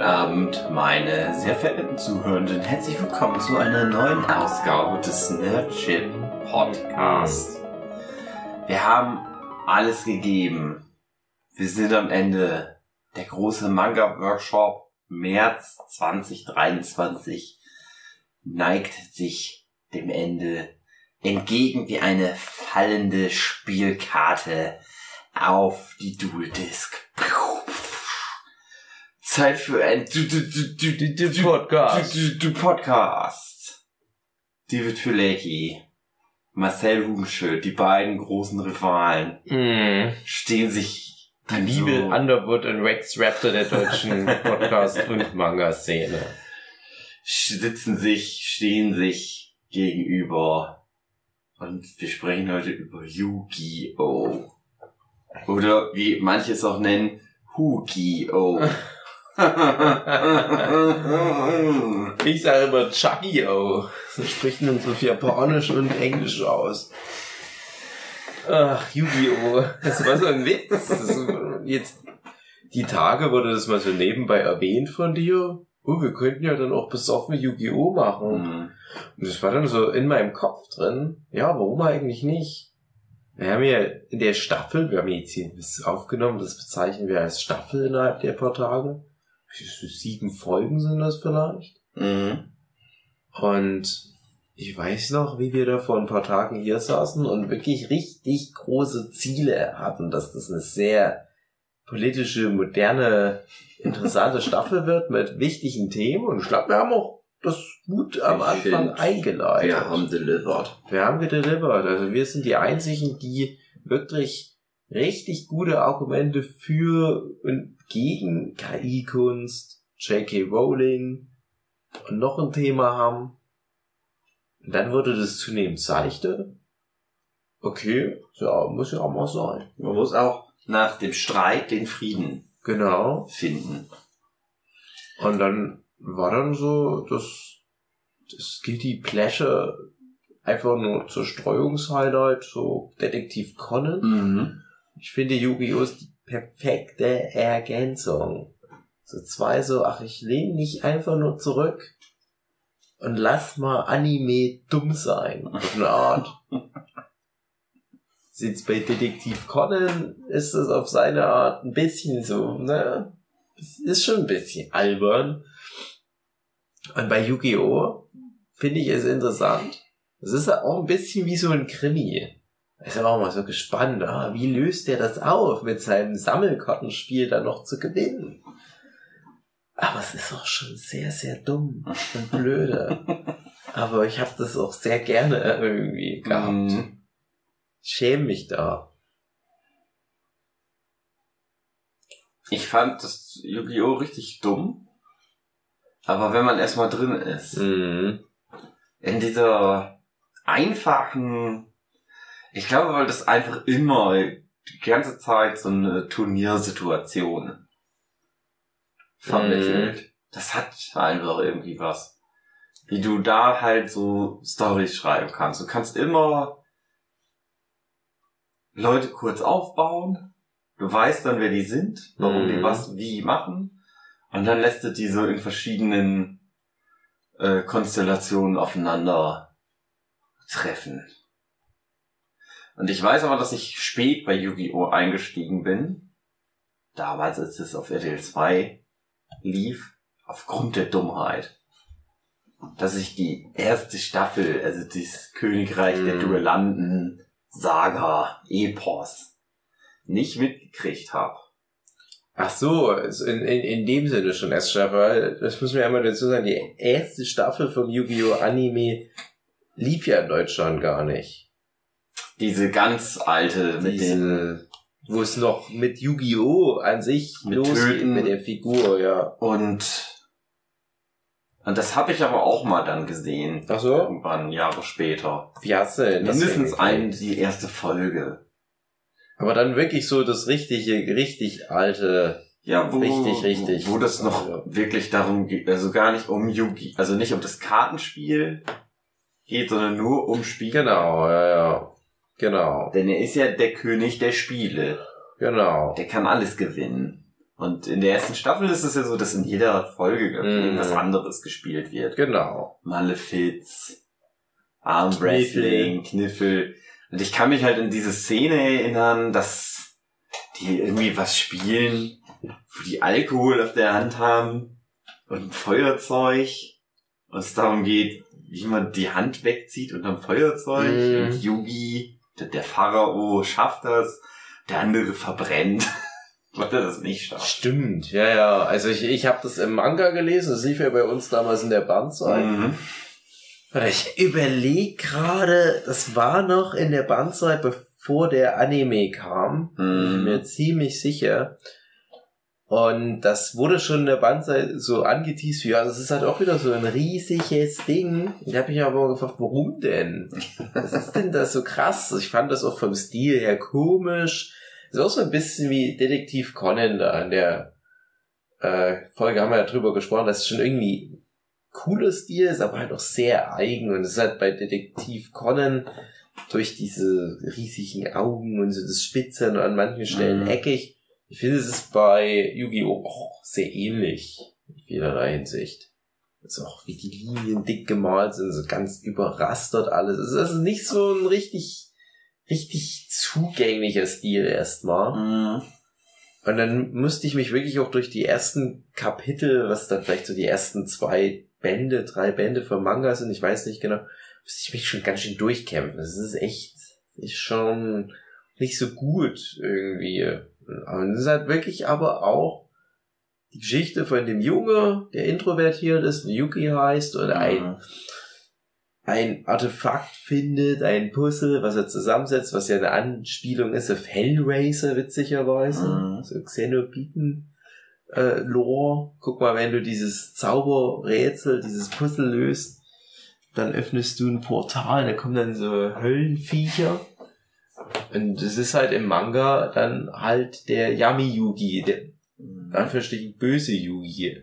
Guten Abend, meine sehr verehrten Zuhörenden. Herzlich willkommen zu einer neuen Ausgabe des Nerdship Podcast. Wir haben alles gegeben. Wir sind am Ende. Der große Manga-Workshop März 2023 neigt sich dem Ende entgegen wie eine fallende Spielkarte auf die Dual Disc. Zeit für ein du, du, du, du, du, du, Podcast. Du, du, du Podcast. David Filecki, Marcel Hugenschild, die beiden großen Rivalen, Mm. stehen sich an Bibel, so, Underwood und Rex Raptor der deutschen Podcast- und Manga-Szene. sitzen sich, stehen sich gegenüber. Und wir sprechen heute über Yu-Gi-Oh! Oder wie manche es auch nennen, Hu-Gi-Oh! Ich sage immer Chucky-O. So spricht man so viel Japanisch und Englisch aus. Ach, Yu-Gi-Oh! Das war so ein Witz. Jetzt, die Tage wurde das mal so nebenbei erwähnt von dir. Oh, wir könnten ja dann auch besoffen Yu-Gi-Oh! machen. Hm. Und das war dann so in meinem Kopf drin. Ja, warum eigentlich nicht? Wir haben ja in der Staffel, wir haben jetzt hier das aufgenommen, das bezeichnen wir als Staffel innerhalb der paar Tage. Sieben Folgen sind das vielleicht. Mhm. Und ich weiß noch, wie wir da vor ein paar Tagen hier saßen und wirklich richtig große Ziele hatten, dass das eine sehr politische, moderne, interessante Staffel wird mit wichtigen Themen. Und ich glaube, wir haben auch das gut am Ich Anfang find, eingeleitet. Wir haben delivered. Wir haben gedelivered. Also wir sind die einzigen, die wirklich richtig gute Argumente für und gegen KI-Kunst, J.K. Rowling und noch ein Thema haben. Und dann wurde das zunehmend seichte. Okay, ja, muss ja auch mal sein. Man muss auch nach dem Streit den Frieden Genau. finden. Und dann war dann so, das, das Guilty Pleasure einfach nur zur Streuungshighlight, so Detektiv Conan. Mhm. Ich finde Yu-Gi-Oh! ist die perfekte Ergänzung. So zwei so, ach, ich lehne nicht einfach nur zurück und lass mal Anime dumm sein. Auf eine Art. Sitzt bei Detektiv Conan ist es auf seine Art ein bisschen so, ne? Ist schon ein bisschen albern. Und bei Yu-Gi-Oh! finde ich es interessant. Es ist auch ein bisschen wie so ein Krimi. Ich bin auch mal so gespannt, ah, wie löst der das auf, mit seinem Sammelkartenspiel dann noch zu gewinnen? Aber es ist auch schon sehr, sehr dumm und blöde. Aber ich habe das auch sehr gerne irgendwie gehabt. Mhm. Schäme mich da. Ich fand das Yu-Gi-Oh! richtig dumm. Aber wenn man erstmal drin ist, Mhm. in dieser einfachen, ich glaube, weil das einfach immer die ganze Zeit so eine Turniersituation vermittelt. Das hat einfach irgendwie was. Wie du da halt so Storys schreiben kannst. Du kannst immer Leute kurz aufbauen. Du weißt dann, wer die sind, warum die Mhm. was wie machen. Und dann lässt du die so in verschiedenen äh, Konstellationen aufeinander treffen. Und ich weiß aber, dass ich spät bei Yu-Gi-Oh! eingestiegen bin. Damals, als es auf RTL 2 lief, aufgrund der Dummheit. Dass ich die erste Staffel, also das Königreich der Mhm. Duellanten, Saga, Epos, nicht mitgekriegt habe. Ach so, in, in, in dem Sinne schon erst Staffel, weil das müssen wir einmal dazu sagen, die erste Staffel vom Yu-Gi-Oh! Anime lief ja in Deutschland gar nicht. Diese ganz alte mit den Diese, wo es noch mit Yu-Gi-Oh! an sich Mit losgeht, Töten. mit der Figur, ja. und und das habe ich aber auch mal dann gesehen. Ach so? Irgendwann Jahre später. Wie hast du denn Mindestens ein, die erste Folge. Aber dann wirklich so das richtige, richtig alte, Ja, wo, Richtig, richtig. wo das noch Ja. wirklich darum geht, also gar nicht um Yugi, also nicht um das Kartenspiel geht, sondern nur um Spiel. genau, ja, ja. Genau, Denn er ist ja der König der Spiele. genau. Der kann alles gewinnen. Und in der ersten Staffel ist es ja so, dass in jeder Folge Mhm. irgendwas anderes gespielt wird. Genau. Malefiz, Armwrestling, Kniffel. Und ich kann mich halt in diese Szene erinnern, dass die irgendwie was spielen, wo die Alkohol auf der Hand haben und ein Feuerzeug. Und es darum geht, wie man die Hand wegzieht unterm Feuerzeug. Mhm. Und Yugi, der, Pharao, schafft das. Der andere verbrennt, weil er das nicht schafft. Stimmt, ja, ja. Also ich, ich habe das im Manga gelesen, das lief ja bei uns damals in der Bandzeit. Mhm. Ich überlege gerade, das war noch in der Bandzeit, bevor der Anime kam. Bin ich Mhm. mir ziemlich sicher. Und das wurde schon in der Bandzeit so angeteased, wie, ja, das ist halt auch wieder so ein riesiges Ding. Ich habe mich aber gefragt, warum denn? Was ist denn das so krass? Ich fand das auch vom Stil her komisch. Ist auch so ein bisschen wie Detektiv Conan da in der äh, Folge haben wir ja drüber gesprochen, dass es schon irgendwie cooler Stil ist, aber halt auch sehr eigen. Und es ist halt bei Detektiv Conan durch diese riesigen Augen und so das Spitze und an manchen Stellen Mhm. eckig. Ich finde, es ist bei Yu-Gi-Oh! auch sehr ähnlich in vielerlei Hinsicht. Das ist auch wie die Linien dick gemalt sind, so ganz überrastert alles. Es ist also nicht so ein richtig, richtig zugänglicher Stil erstmal. Mhm. Und dann musste ich mich wirklich auch durch die ersten Kapitel, was dann vielleicht so die ersten zwei Bände, drei Bände vom Manga sind, ich weiß nicht genau, musste ich mich schon ganz schön durchkämpfen. Das ist echt, ist schon nicht so gut irgendwie. Aber es ist halt wirklich aber auch die Geschichte von dem Junge, der introvertiert ist, der Yuki heißt, oder ein Mhm. ein Artefakt findet, ein Puzzle, was er zusammensetzt, was ja eine Anspielung ist auf Hellraiser, witzigerweise. Mhm. So Xenobiten äh, Lore. Guck mal, wenn du dieses Zauberrätsel, dieses Puzzle löst, dann öffnest du ein Portal, da kommen dann so Höllenviecher. Und es ist halt im Manga dann halt der Yami-Yugi, der in Anführungsstrichen böse Yugi.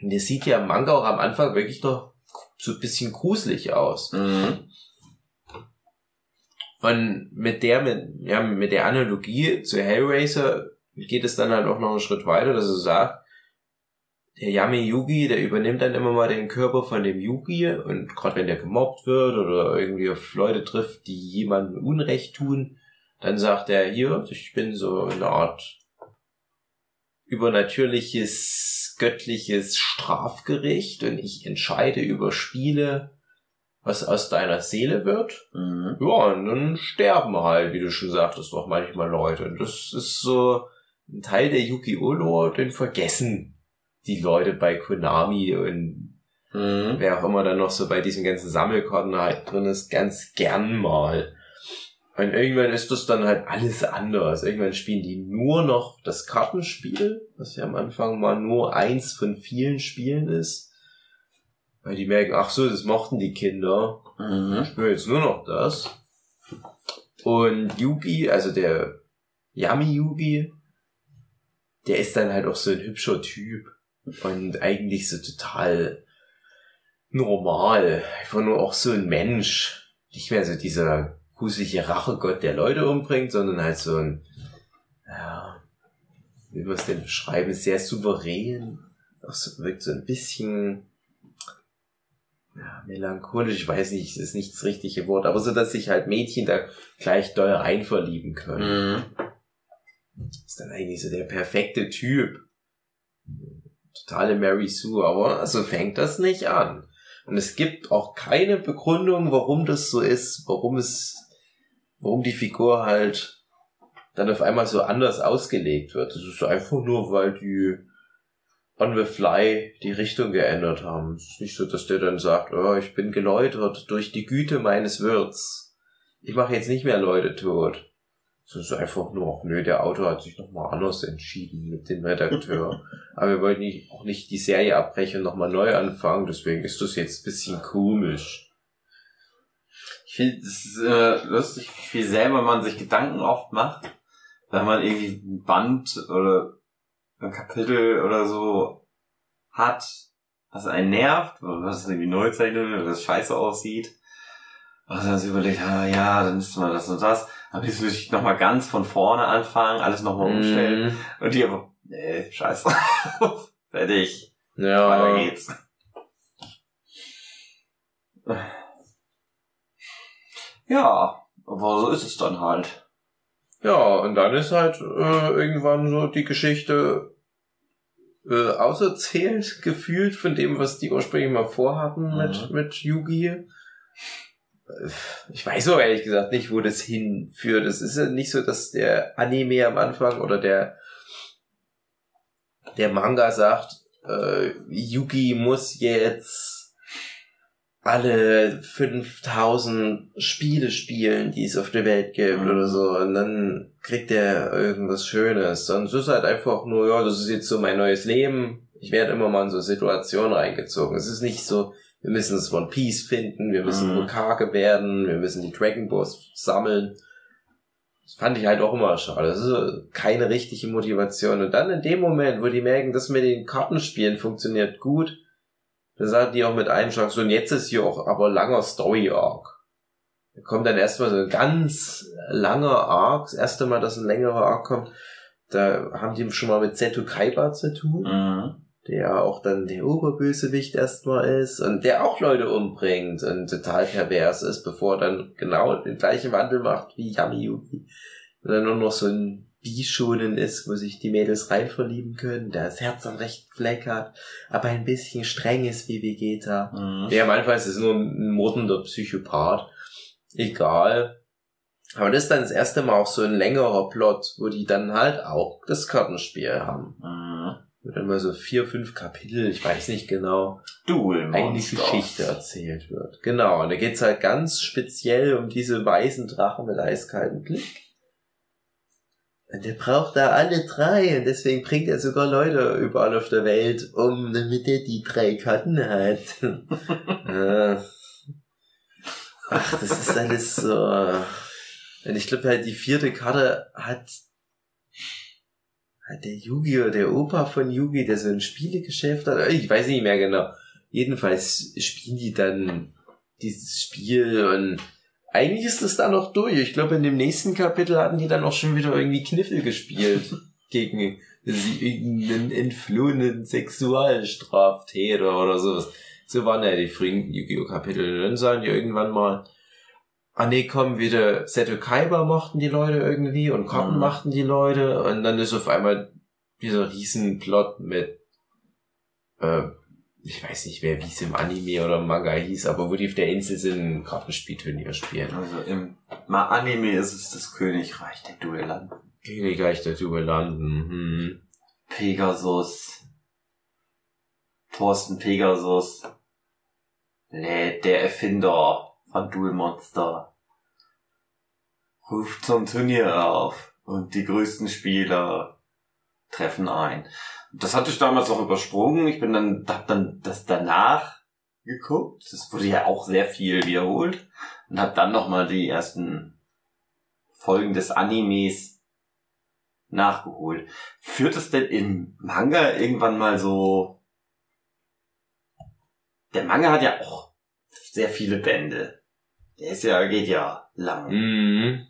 Und der sieht ja im Manga auch am Anfang wirklich doch so ein bisschen gruselig aus. Mhm. Und mit der, mit, ja, mit der Analogie zu Hellraiser geht es dann halt auch noch einen Schritt weiter, dass er sagt, der Yami Yugi, der übernimmt dann immer mal den Körper von dem Yugi und gerade wenn der gemobbt wird oder irgendwie auf Leute trifft, die jemandem Unrecht tun, dann sagt er hier, ich bin so eine Art übernatürliches, göttliches Strafgericht und ich entscheide über Spiele, was aus deiner Seele wird. Mhm. Ja, und dann sterben halt, wie du schon sagtest, doch manchmal Leute. Und das ist so ein Teil der Yu-Gi-Oh! Lore, den vergessen die Leute bei Konami und Mhm. wer auch immer dann noch so bei diesen ganzen Sammelkarten halt drin ist, ganz gern mal. Und irgendwann ist das dann halt alles anders. Irgendwann spielen die nur noch das Kartenspiel, was ja am Anfang mal nur eins von vielen Spielen ist. Weil die merken, ach so, das mochten die Kinder. Mhm. Ich will jetzt nur noch das. Und Yugi, also der Yami Yugi, der ist dann halt auch so ein hübscher Typ. Und eigentlich so total normal. Einfach nur auch so ein Mensch. Nicht mehr so dieser gruselige Rachegott, der Leute umbringt, sondern halt so ein, ja, wie wir es denn beschreiben, sehr souverän. Auch so, wirkt so ein bisschen, ja, melancholisch, ich weiß nicht, ist nicht das richtige Wort, aber so, dass sich halt Mädchen da gleich doll reinverlieben können. Mhm. Ist dann eigentlich so der perfekte Typ. Totale Mary Sue, aber so fängt das nicht an. Und es gibt auch keine Begründung, warum das so ist, warum es, warum die Figur halt dann auf einmal so anders ausgelegt wird. Das ist einfach nur, weil die on the fly die Richtung geändert haben. Es ist nicht so, dass der dann sagt, oh, ich bin geläutert durch die Güte meines Wirts. Ich mache jetzt nicht mehr Leute tot. Es ist einfach nur, ach nö, der Autor hat sich nochmal anders entschieden mit dem Redakteur. Aber wir wollten nicht, auch nicht die Serie abbrechen und nochmal neu anfangen, deswegen ist das jetzt ein bisschen komisch. Ich finde es äh, lustig, wie viel selber man sich Gedanken oft macht, wenn man irgendwie ein Band oder ein Kapitel oder so hat, was einen nervt, was irgendwie neu zeichnet oder das scheiße aussieht. Und dann so überlegt, ah, ja, dann müsste man das und das. Aber jetzt würde ich nochmal ganz von vorne anfangen, alles nochmal umstellen. Mhm. Und die aber Nee, scheiße. Fertig. Ja. Weiter geht's. Ja, aber so ist es dann halt. Ja, und dann ist halt äh, irgendwann so die Geschichte äh, auserzählt, gefühlt von dem, was die ursprünglich mal vorhatten mit, Mhm. mit Yugi. Ich weiß auch ehrlich gesagt nicht, wo das hinführt. Es ist ja nicht so, dass der Anime am Anfang oder der, der Manga sagt, äh, Yugi muss jetzt alle 5000 Spiele spielen, die es auf der Welt gibt Mhm. oder so. Und dann kriegt er irgendwas Schönes. Es ist halt einfach nur, ja, das ist jetzt so mein neues Leben. Ich werde immer mal in so Situationen reingezogen. Es ist nicht so, wir müssen das One Piece finden, wir müssen Mhm. Hokage werden, wir müssen die Dragon Balls sammeln. Das fand ich halt auch immer schade. Das ist keine richtige Motivation. Und dann in dem Moment, wo die merken, das mit den Kartenspielen funktioniert gut, dann sagen die auch mit einem Schlag so, und jetzt ist hier auch aber langer Story-Arc. Da kommt dann erstmal so ein ganz langer Arc, das erste Mal, dass ein längerer Arc kommt, da haben die schon mal mit Seto Kaiba zu tun, Mhm. Der auch dann der Oberbösewicht erstmal ist und der auch Leute umbringt und total pervers ist, bevor er dann genau den gleichen Wandel macht wie Yami Yugi. Und dann nur noch so ein Bischonen ist, wo sich die Mädels rein verlieben können, der das Herz am rechten Fleck hat, aber ein bisschen streng ist wie Vegeta. Mhm. Der am Anfang ist es nur ein mordender Psychopath. Egal. Aber das ist dann das erste Mal auch so ein längerer Plot, wo die dann halt auch das Kartenspiel haben. Mhm. Dann mal so vier, fünf Kapitel, ich weiß nicht genau, Duel eine. Geschichte erzählt wird. Genau, und da geht's halt ganz speziell um diese weißen Drachen mit eiskaltem Blick. Und der braucht da alle drei und deswegen bringt er sogar Leute überall auf der Welt um, damit er die drei Karten hat. Ach, das ist alles so. Und ich glaube halt, die vierte Karte hat der Yugi oder der Opa von Yugi, der so ein Spielegeschäft hat. Ich weiß nicht mehr genau. Jedenfalls spielen die dann dieses Spiel und eigentlich ist es dann noch durch. Ich glaube, in dem nächsten Kapitel hatten die dann auch schon wieder irgendwie Kniffel gespielt gegen irgendeinen entflohenen Sexualstraftäter oder sowas. So waren ja die frühen Yu-Gi-Oh! Kapitel. Dann sagen die irgendwann mal, ah nee, komm, wieder Seto Kaiba mochten die Leute irgendwie und Karten Mhm. machten die Leute und dann ist auf einmal dieser Riesenplot mit, äh, ich weiß nicht mehr, wie es im Anime oder im Manga hieß, aber wo die auf der Insel sind, Kartenspielturnier spielen. Also im Ma Anime ist es das Königreich der Duellanten. Königreich der Duellanten, hm. Pegasus. Thorsten Pegasus. Nee, der Erfinder Duel Monster. Ruft zum Turnier auf und die größten Spieler treffen ein. Das hatte ich damals auch übersprungen. Ich bin dann, hab dann das danach geguckt. Das wurde ja auch sehr viel wiederholt. Und hab dann nochmal die ersten Folgen des Animes nachgeholt. Führt es denn im Manga irgendwann mal so... Der Manga hat ja auch sehr viele Bände. Der ist ja, geht ja lang. Mhm.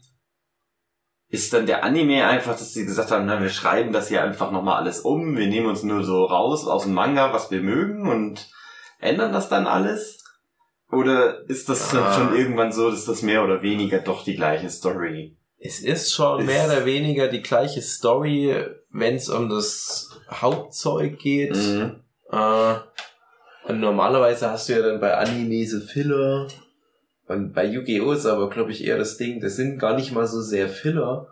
Ist dann der Anime einfach, dass sie gesagt haben, na, wir schreiben das hier einfach nochmal alles um, wir nehmen uns nur so raus aus dem Manga, was wir mögen und ändern das dann alles? Oder ist das dann Ah. schon irgendwann so, dass das mehr oder weniger doch die gleiche Story? Es ist schon Ist- mehr oder weniger die gleiche Story, wenn es um das Hauptzeug geht. Mhm. Äh, und normalerweise hast du ja dann bei Anime so Filler. Und bei Yu-Gi-Oh! ist aber, glaube ich, eher das Ding, das sind gar nicht mal so sehr Filler.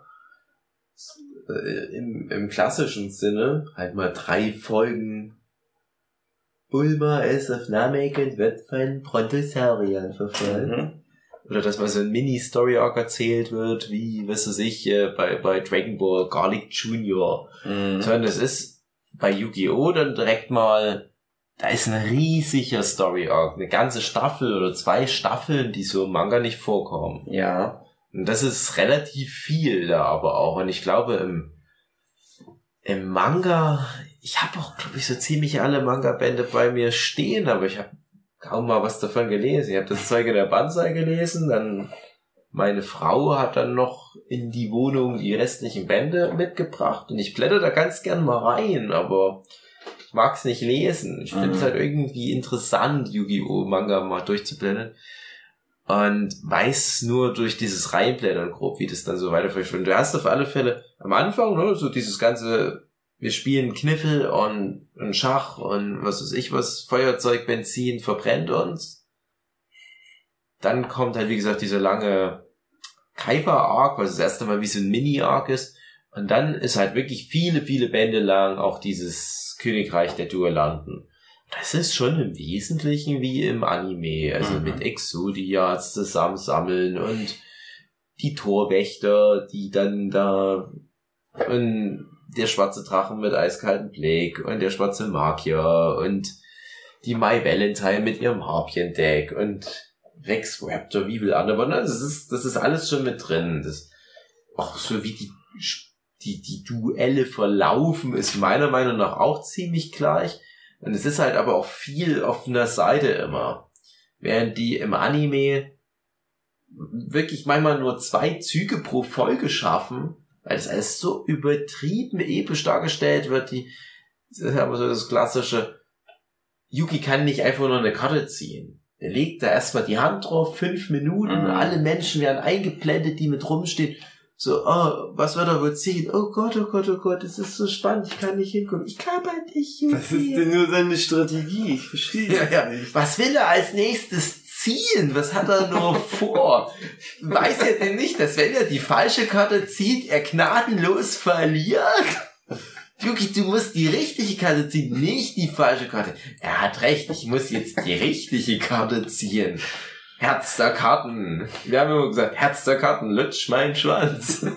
Äh, Im, Im klassischen Sinne, halt mal drei Folgen. Bulma ist auf Namek und wird von Brontosauriern verfolgt. Mhm. Oder dass mal so ein Mini-Story-Arc erzählt wird, wie, was weiß ich, äh, bei, bei Dragon Ball Garlic Junior. Mhm. Sondern das ist bei Yu-Gi-Oh! dann direkt mal, da ist ein riesiger Story-Arc, eine ganze Staffel oder zwei Staffeln, die so im Manga nicht vorkommen. Ja. Und das ist relativ viel da aber auch. Und ich glaube, im, im Manga, ich habe auch, glaube ich, so ziemlich alle Manga-Bände bei mir stehen, aber ich habe kaum mal was davon gelesen. Ich habe das Zeug in der Banzai gelesen, dann Meine Frau hat dann noch in die Wohnung die restlichen Bände mitgebracht und ich blätter da ganz gern mal rein, aber ich mag's nicht lesen. Ich finde es Mhm. halt irgendwie interessant, Yu-Gi-Oh! Manga mal durchzublättern. Und weiß nur durch dieses Reinblättern grob, wie das dann so weiterführt. Und du hast auf alle Fälle am Anfang, ne, so dieses ganze, wir spielen Kniffel und, und Schach und was weiß ich was, Feuerzeug, Benzin verbrennt uns. Dann kommt halt, wie gesagt, dieser lange Kuiper-Arc, was das erste Mal wie so ein Mini-Arc ist. Und dann ist halt wirklich viele, viele Bände lang auch dieses Königreich der Duellanten. Das ist schon im Wesentlichen wie im Anime, also Mhm. mit Exodias zusammensammeln und die Torwächter, die dann da und der schwarze Drachen mit eiskaltem Blick und der schwarze Magier und die My Valentine mit ihrem Harpien-Deck und Rex Raptor, wie will andere. Das ist, das ist alles schon mit drin. Das, auch so wie die, die, die Duelle verlaufen, ist meiner Meinung nach auch ziemlich gleich. Und es ist halt aber auch viel auf einer Seite immer. Während die im Anime wirklich manchmal nur zwei Züge pro Folge schaffen, weil das alles so übertrieben episch dargestellt wird, die, das ist aber so das klassische, Yuki kann nicht einfach nur eine Karte ziehen. Der legt da erstmal die Hand drauf, fünf Minuten, Mhm. alle Menschen werden eingeblendet, die mit rumstehen. So, oh, was wird er wohl ziehen? Oh Gott, oh Gott, oh Gott, es ist so spannend, ich kann nicht hingucken. Ich kann halt nicht, Yuki. Was ist denn nur seine Strategie? Ich verstehe Ja, ja. nicht. Was will er als nächstes ziehen? Was hat er nur vor? Weiß er denn nicht, dass wenn er die falsche Karte zieht, er gnadenlos verliert? Yuki, du musst die richtige Karte ziehen, nicht die falsche Karte. Er hat recht, ich muss jetzt die richtige Karte ziehen. Herz der Karten. Wir haben immer gesagt, Herz der Karten, lutsch mein Schwanz.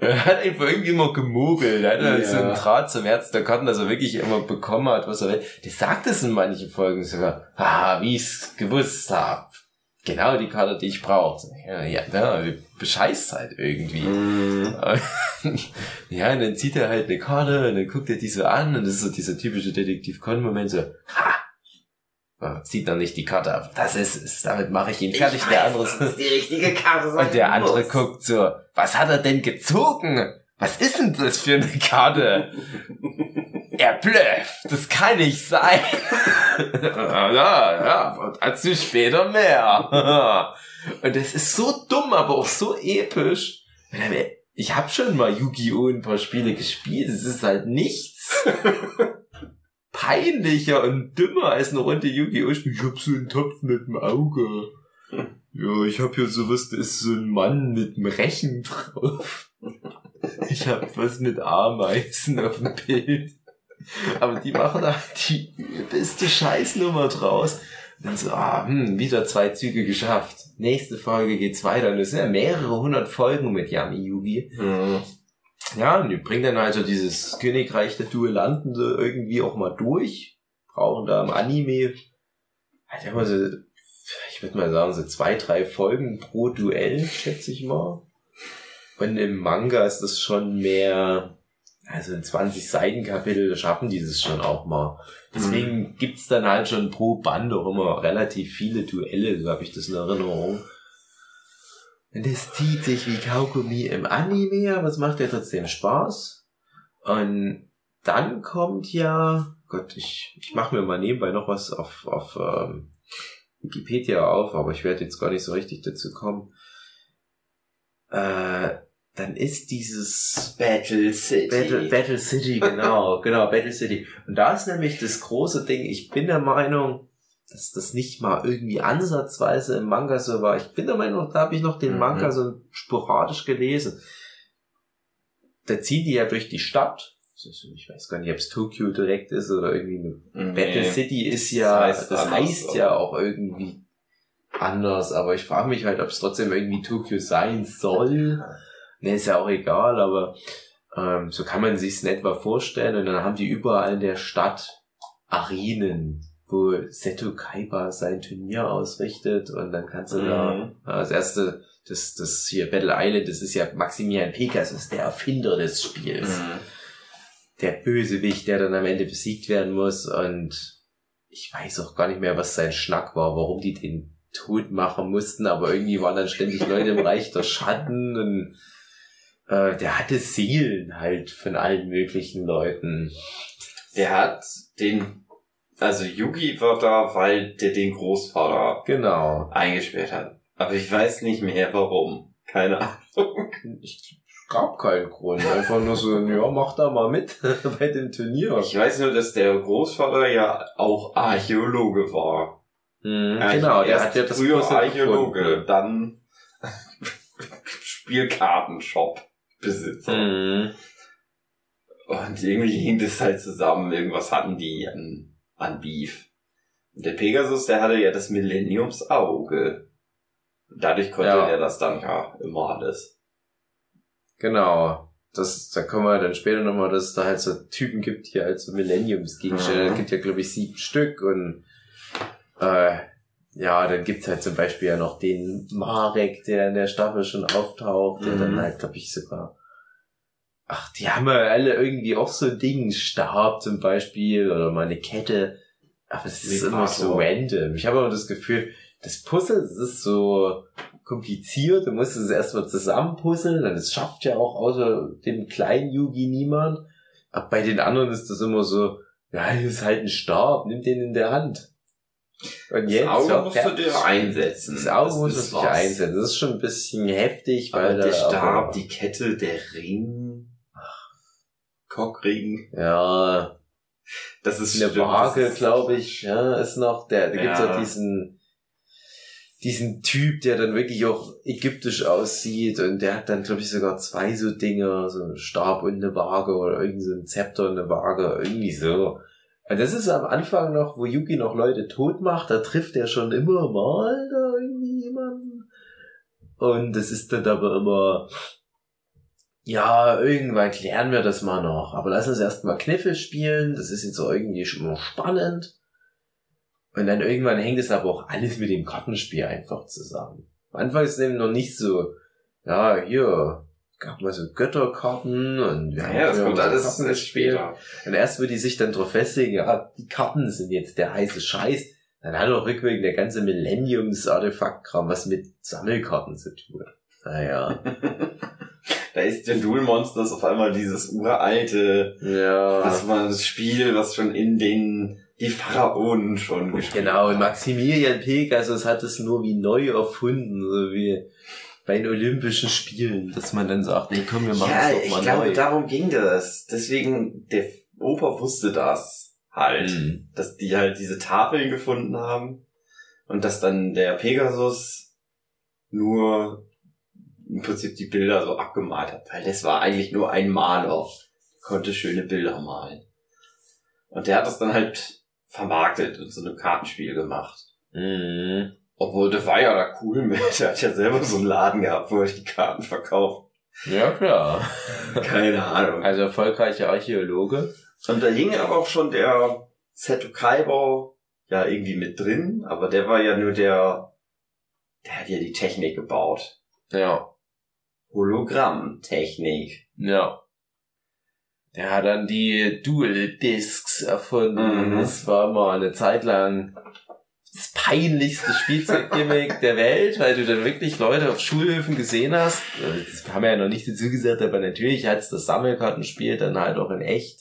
er hat einfach irgendwie immer gemogelt. Er hat halt Ja. so einen Draht zum Herz der Karten, dass er wirklich immer bekommen hat, was er will. Der sagt es in manchen Folgen sogar. Ah, wie ich's gewusst hab. Genau die Karte, die ich brauche. Ja, ja, ja bescheißt halt irgendwie. Mhm. ja, und dann zieht er halt eine Karte und dann guckt er die so an und das ist so dieser typische Detektiv-Con-Moment so, ha! Ja, Zieht dann nicht die Karte ab. Das ist es. Damit mache ich ihn fertig. der andere dass die richtige Karte und der andere muss. guckt so, was hat er denn gezogen? Was ist denn das für eine Karte? er blöfft, das kann nicht sein. ja, ja, dazu später mehr. und das ist so dumm, aber auch so episch. Ich habe schon mal Yu-Gi-Oh! ein paar Spiele gespielt. Es ist halt nichts peinlicher und dümmer als eine Runde Yu-Gi-Oh! Ich hab so einen Topf mit dem Auge. Ja, ich hab hier sowas, da ist so ein Mann mit einem Rechen drauf. Ich hab was mit Ameisen auf dem Bild. Aber die machen da die übelste Scheißnummer draus. Und dann so, ah, hm, wieder zwei Züge geschafft. Nächste Folge geht's weiter. Und es sind ja mehrere hundert Folgen mit Yami Yugi. Mhm. Ja, und die bringen dann also dieses Königreich der Duellanten so irgendwie auch mal durch. Brauchen da im Anime halt immer so, ich würde mal sagen, so zwei, drei Folgen pro Duell, schätze ich mal. Und im Manga ist das schon mehr, also in 20 Seitenkapitel schaffen die das schon auch mal. Deswegen gibt's dann halt schon pro Band auch immer relativ viele Duelle, so habe ich das in Erinnerung. Und das zieht sich wie Kaugummi im Anime, aber es macht ja trotzdem Spaß. Und dann kommt ja, Gott, ich, ich mache mir mal nebenbei noch was auf, auf ähm, Wikipedia auf, aber ich werde jetzt gar nicht so richtig dazu kommen. Äh, dann ist dieses Battle City. Battle, Battle City, genau, genau, Battle City. Und da ist nämlich das große Ding, ich bin der Meinung, dass das nicht mal irgendwie ansatzweise im Manga so war. Ich bin der Meinung, da habe ich noch den Mhm. Manga so sporadisch gelesen. Da ziehen die ja durch die Stadt. Ich weiß gar nicht, ob es Tokio direkt ist oder irgendwie eine Nee. Battle City ist ja, Das das heißt heißt, anders, ja auch irgendwie anders, aber ich frage mich halt, ob es trotzdem irgendwie Tokio sein soll. Ne, ist ja auch egal, aber ähm, so kann man sich's in etwa vorstellen und dann haben die überall in der Stadt Arenen, wo Seto Kaiba sein Turnier ausrichtet und dann kannst du da Mhm. ja, das erste, das, das hier Battle Island, das ist ja Maximilian Pegasus, der Erfinder des Spiels Mhm. der Bösewicht, der dann am Ende besiegt werden muss und ich weiß auch gar nicht mehr, was sein Schnack war, warum die den tot machen mussten, aber irgendwie waren dann ständig Leute im Reich der Schatten und äh, der hatte Seelen halt von allen möglichen Leuten. Der hat den, also Yugi war da, weil der den Großvater Genau. eingesperrt hat. Aber ich weiß nicht mehr warum. Keine Ahnung. Ich gab keinen Grund. Einfach nur so, ja, mach da mal mit bei dem Turnier. Ich weiß nur, dass der Großvater ja auch Archäologe war. Mhm, Ja, genau, der erst hat ja das früher Archäologe, gefunden. dann Spielkartenshop-Besitzer. Mhm. Und irgendwie hing das halt zusammen. Irgendwas hatten die an, an Beef. Und der Pegasus, der hatte ja das Millenniumsauge. Dadurch konnte Ja. er das dann ja immer alles. Genau. Das, da kommen wir dann später nochmal, dass es da halt so Typen gibt, die halt so Millenniumsgegenstände. Mhm. Es gibt ja, glaube ich, sieben Stück und äh, ja, dann gibt's halt zum Beispiel ja noch den Marek, der in der Staffel schon auftaucht, der Mhm. dann halt, glaube ich, sogar. Ach, die haben ja alle irgendwie auch so ein Ding, einen Stab zum Beispiel oder mal eine Kette. Aber es ist immer so random. Ich habe aber das Gefühl, das Puzzle, das ist so kompliziert. Du musst es erstmal zusammenpuzzeln. Und es schafft ja auch außer dem kleinen Yugi niemand. Aber bei den anderen ist das immer so, ja, hier ist halt ein Stab, nimm den in der Hand. Und Das jetzt Auge ja, musst du dir einsetzen. Das Auge muss ist man sich was. einsetzen. Das ist schon ein bisschen heftig, weil Aber der Stab, aber- die Kette, der Ring, Cockring, ja, das ist eine stimmt, Waage, glaube ich, ja, ist noch der. Da gibt's Ja. auch diesen, diesen Typ, der dann wirklich auch ägyptisch aussieht und der hat dann, glaube ich, sogar zwei so Dinge, so einen Stab und eine Waage oder irgendwie so ein Zepter und eine Waage, irgendwie so. Und das ist am Anfang noch, wo Yuki noch Leute tot macht, da trifft er schon immer mal da irgendwie jemanden. Und das ist dann aber immer, ja, irgendwann klären wir das mal noch. Aber lass uns erstmal Kniffel spielen. Das ist jetzt so irgendwie schon mal spannend. Und dann irgendwann hängt es aber auch alles mit dem Kartenspiel einfach zusammen. Am Anfang ist es eben noch nicht so, ja, hier, gab mal so Götterkarten und wir Ja, das früher kommt so alles Karten später. und erst würde die sich dann drauf festlegen, ja, die Karten sind jetzt der heiße Scheiß. Dann hat auch rückwirkend der ganze Millenniums-Artefakt-Kram was mit Sammelkarten zu tun. Naja. Da ist der Duel Monsters auf einmal dieses uralte, ja. das war das Spiel, was schon in den, die Pharaonen schon gespielt Genau, hat. Maximilian Pegasus hat es nur wie neu erfunden, so wie bei den Olympischen Spielen, dass man dann sagt, nee, komm, wir machen Ja, es doch ich mal glaube, neu. darum ging das. Deswegen, der Opa wusste das halt. Mhm. Dass die halt diese Tafeln gefunden haben und dass dann der Pegasus nur im Prinzip die Bilder so abgemalt hat. Weil das war eigentlich nur ein Maler. Konnte schöne Bilder malen. Und der hat das dann halt vermarktet und so ein Kartenspiel gemacht. Mhm. Obwohl, der war ja da cool mit. Der hat ja selber so einen Laden gehabt, wo er die Karten verkauft. Ja, klar. Keine Ahnung. Also erfolgreicher Archäologe. Und da hing aber auch schon der Seto Kaiba ja irgendwie mit drin, aber der war ja nur der, der hat ja die Technik gebaut. Ja. Hologrammtechnik. Ja. Der hat dann die Dual Discs erfunden. Mhm. Das war mal eine Zeit lang das peinlichste Spielzeuggimmick der Welt, weil du dann wirklich Leute auf Schulhöfen gesehen hast. Das haben wir ja noch nicht dazu gesagt, aber natürlich hat es das Sammelkartenspiel dann halt auch in echt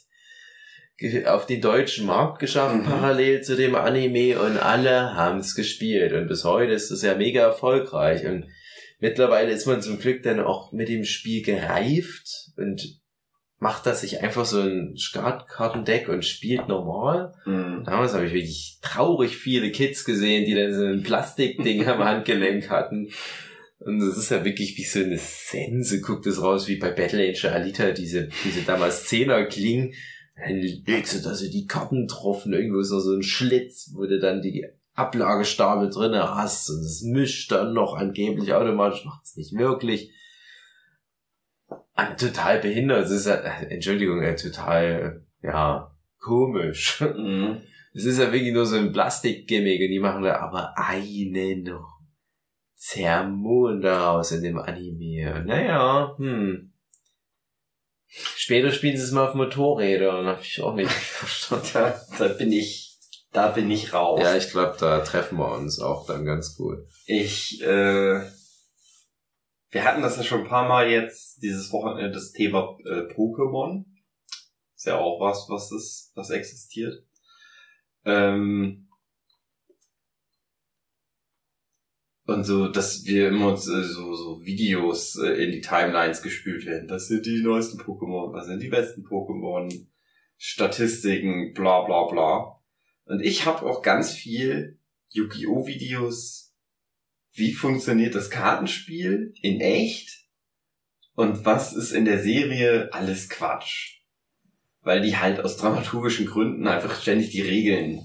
auf den deutschen Markt geschafft, Mhm. parallel zu dem Anime und alle haben es gespielt und bis heute ist es ja mega erfolgreich und mittlerweile ist man zum Glück dann auch mit dem Spiel gereift und macht das sich einfach so ein Startkartendeck und spielt normal. Mhm. Damals habe ich wirklich traurig viele Kids gesehen, die dann so ein Plastikding am Handgelenk hatten. Und es ist ja wirklich wie so eine Sense, guckt es raus, wie bei Battle Angel Alita, diese, diese damals Zehner klingen. Dann legst du da so die Karten drauf und irgendwo ist noch so ein Schlitz, wo du dann die Ablagestapel drinne hast und es mischt dann noch angeblich automatisch, macht es nicht wirklich. Ah, total behindert. Es ist ja, Entschuldigung, äh, total, ja, komisch. Mhm. Es ist ja wirklich nur so ein Plastikgimmick und die machen da aber einen Zermond daraus in dem Anime. Naja, hm. Später spielen sie es mal auf Motorrädern, hab ich auch nicht verstanden. Da bin ich da bin ich raus. Ja, ich glaube, da treffen wir uns auch dann ganz gut. Ich, äh, wir hatten das ja schon ein paar Mal jetzt, dieses Wochenende, das Thema äh, Pokémon. Ist ja auch was, was ist, was existiert. Ähm, und so, dass wir immer uns äh, so, so Videos äh, in die Timelines gespült werden. Das sind die neuesten Pokémon, was sind die besten Pokémon, Statistiken, bla bla bla. Und ich habe auch ganz viel Yu-Gi-Oh! Videos. Wie funktioniert das Kartenspiel in echt? Und was ist in der Serie alles Quatsch? Weil die halt aus dramaturgischen Gründen einfach ständig die Regeln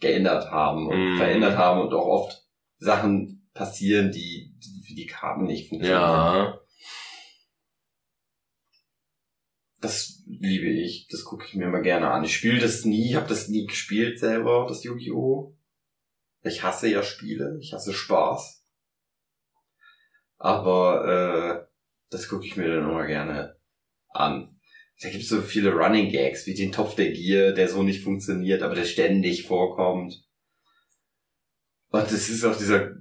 geändert haben und Mm. verändert haben und auch oft Sachen passieren, die wie die Karten nicht funktionieren. Ja. Das liebe ich. Das gucke ich mir immer gerne an. Ich spiele das nie, habe das nie gespielt selber, das Yu-Gi-Oh! Ich hasse ja Spiele, ich hasse Spaß. Aber äh, das gucke ich mir dann immer gerne an. Da gibt's so viele Running Gags, wie den Topf der Gier, der so nicht funktioniert, aber der ständig vorkommt. Und es ist auch dieser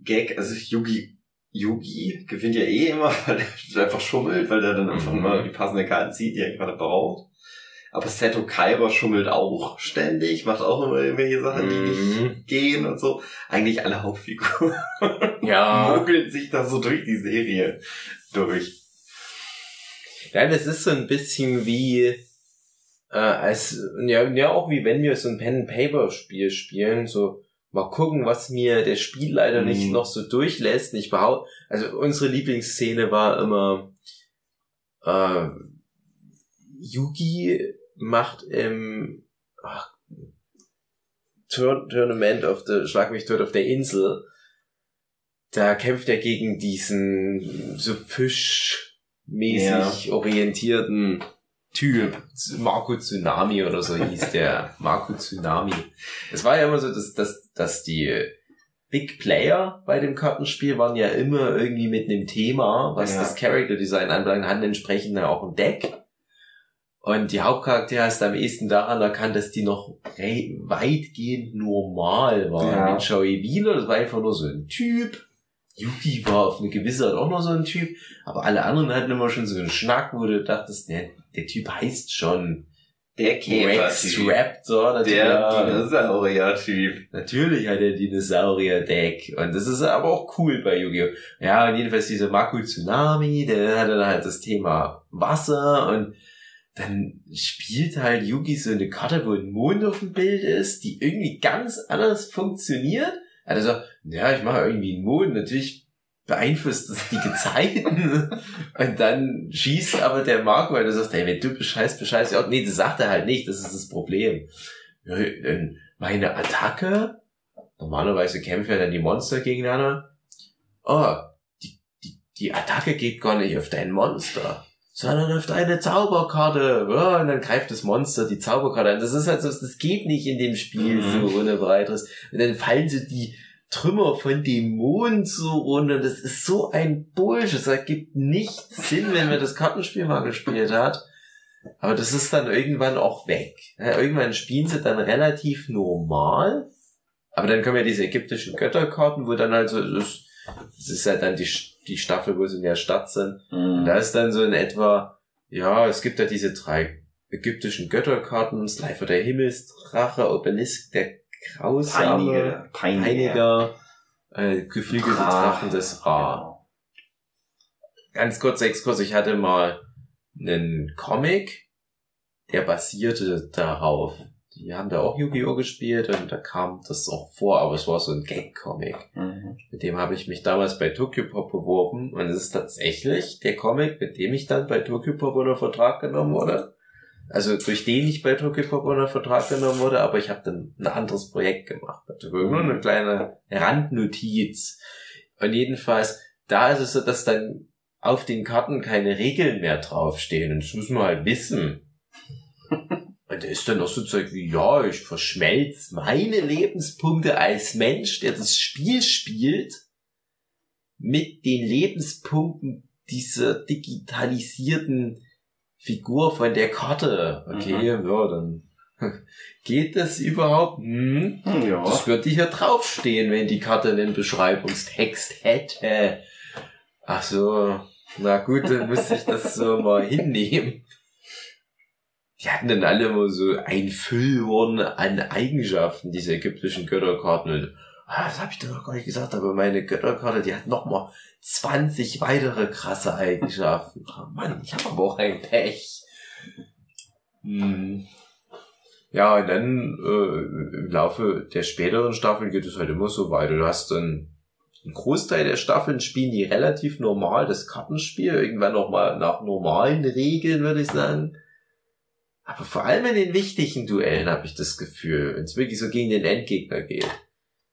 Gag, also Yugi, Yugi gewinnt ja eh immer, weil er einfach schummelt, weil er dann einfach Mhm. immer die passende Karte zieht, die er gerade braucht. Aber Seto Kaiba schummelt auch ständig, macht auch immer irgendwelche Sachen, die Mhm. nicht gehen und so. Eigentlich alle Hauptfiguren Ja. mogeln sich da so durch die Serie durch. Nein, das ist so ein bisschen wie, äh, als, ja, ja, auch wie wenn wir so ein Pen-Paper-Spiel spielen, so, mal gucken, was mir der Spielleiter nicht Mhm. noch so durchlässt. Ich behaupte, also unsere Lieblingsszene war immer, äh, Yugi macht im ach, Tour Tournament of the Schlag mich tot auf der Insel. Da kämpft er gegen diesen so fischmäßig orientierten Typ. Marco Tsunami oder so hieß der. Marco Tsunami. Es war ja immer so, dass, dass, dass die Big Player bei dem Kartenspiel waren ja immer irgendwie mit einem Thema, was Ja. das Character Design anbelangt, hatten entsprechend dann auch ein Deck. Und die Hauptcharaktere hast du am ehesten daran erkannt, dass die noch weitgehend normal waren. Ja. Mit Joey Wiener, das war einfach nur so ein Typ. Yuki war auf eine gewisse Art auch noch so ein Typ. Aber alle anderen hatten immer schon so einen Schnack, wo du dachtest, der, der Typ heißt schon Der Rex Käfer-Typ. Raptor. Der ja, Dinosaurier-Typ. Natürlich hat er Dinosaurier-Deck. Und das ist aber auch cool bei Yu-Gi-Oh! Ja, und jedenfalls dieser Maku Tsunami, der hatte dann halt das Thema Wasser und dann spielt halt Yugi so eine Karte, wo ein Mond auf dem Bild ist, die irgendwie ganz anders funktioniert. Also, ja, ich mache irgendwie einen Mond, natürlich beeinflusst das die Gezeiten. und dann schießt aber der Marco, weil er sagt, hey, wenn du bescheißt, bescheißt ja auch. Nee, das sagt er halt nicht, das ist das Problem. Meine Attacke, normalerweise kämpfen ja dann die Monster gegeneinander. Oh, die, die, die Attacke geht gar nicht auf dein Monster, sondern auf deine Zauberkarte. Ja, und dann greift das Monster die Zauberkarte an. Das ist halt so, das geht nicht in dem Spiel Mhm. so ohne weiteres. Und dann fallen so die Trümmer von Mond so runter. Das ist so ein Bullshit. Das ergibt nichts Sinn, wenn man das Kartenspiel mal gespielt hat. Aber das ist dann irgendwann auch weg. Ja, irgendwann spielen sie dann relativ normal. Aber dann kommen ja diese ägyptischen Götterkarten, wo dann halt so, das ist, ist halt dann die, die Staffel, wo sie in der Stadt sind. Und da ist dann so in etwa, ja, es gibt ja diese drei ägyptischen Götterkarten, Slifer der Himmelsdrache, Obelisk der Grausame, Peinige, Peinige. Peiniger, äh, geflügelte Ra. Drachen des Ra. Ganz kurz Exkurs, ich hatte mal einen Comic, der basierte darauf. Die haben da auch Yu-Gi-Oh! gespielt und da kam das auch vor, aber es war so ein Gag-Comic. Mhm. Mit dem habe ich mich damals bei Tokyo Pop beworben und es ist tatsächlich der Comic, mit dem ich dann bei Tokyo Pop unter Vertrag genommen wurde. Also durch den ich bei Tokyo Pop unter Vertrag genommen wurde, aber ich habe dann ein anderes Projekt gemacht. Also nur eine kleine Randnotiz. Und jedenfalls, da ist es so, dass dann auf den Karten keine Regeln mehr draufstehen. Und das muss man halt wissen. Und da ist dann auch so Zeug wie, ja, ich verschmelz meine Lebenspunkte als Mensch, der das Spiel spielt, mit den Lebenspunkten dieser digitalisierten Figur von der Karte. Okay, ja, dann Geht das überhaupt? Hm? Ja. Das würde hier draufstehen, wenn die Karte einen Beschreibungstext hätte. Ach so. Na gut, dann müsste ich das so mal hinnehmen. Die hatten dann alle immer so ein Füllhorn an Eigenschaften, diese ägyptischen Götterkarten. Und, ah, das habe ich doch noch gar nicht gesagt, aber meine Götterkarte, die hat noch mal 20 weitere krasse Eigenschaften. Oh Mann, ich habe aber auch ein Pech. Hm. Ja, und dann äh, im Laufe der späteren Staffeln geht es halt immer so weiter. Du hast dann einen Großteil der Staffeln spielen die relativ normal das Kartenspiel, irgendwann noch mal nach normalen Regeln, würde ich sagen. Aber vor allem in den wichtigen Duellen habe ich das Gefühl, wenn es wirklich so gegen den Endgegner geht,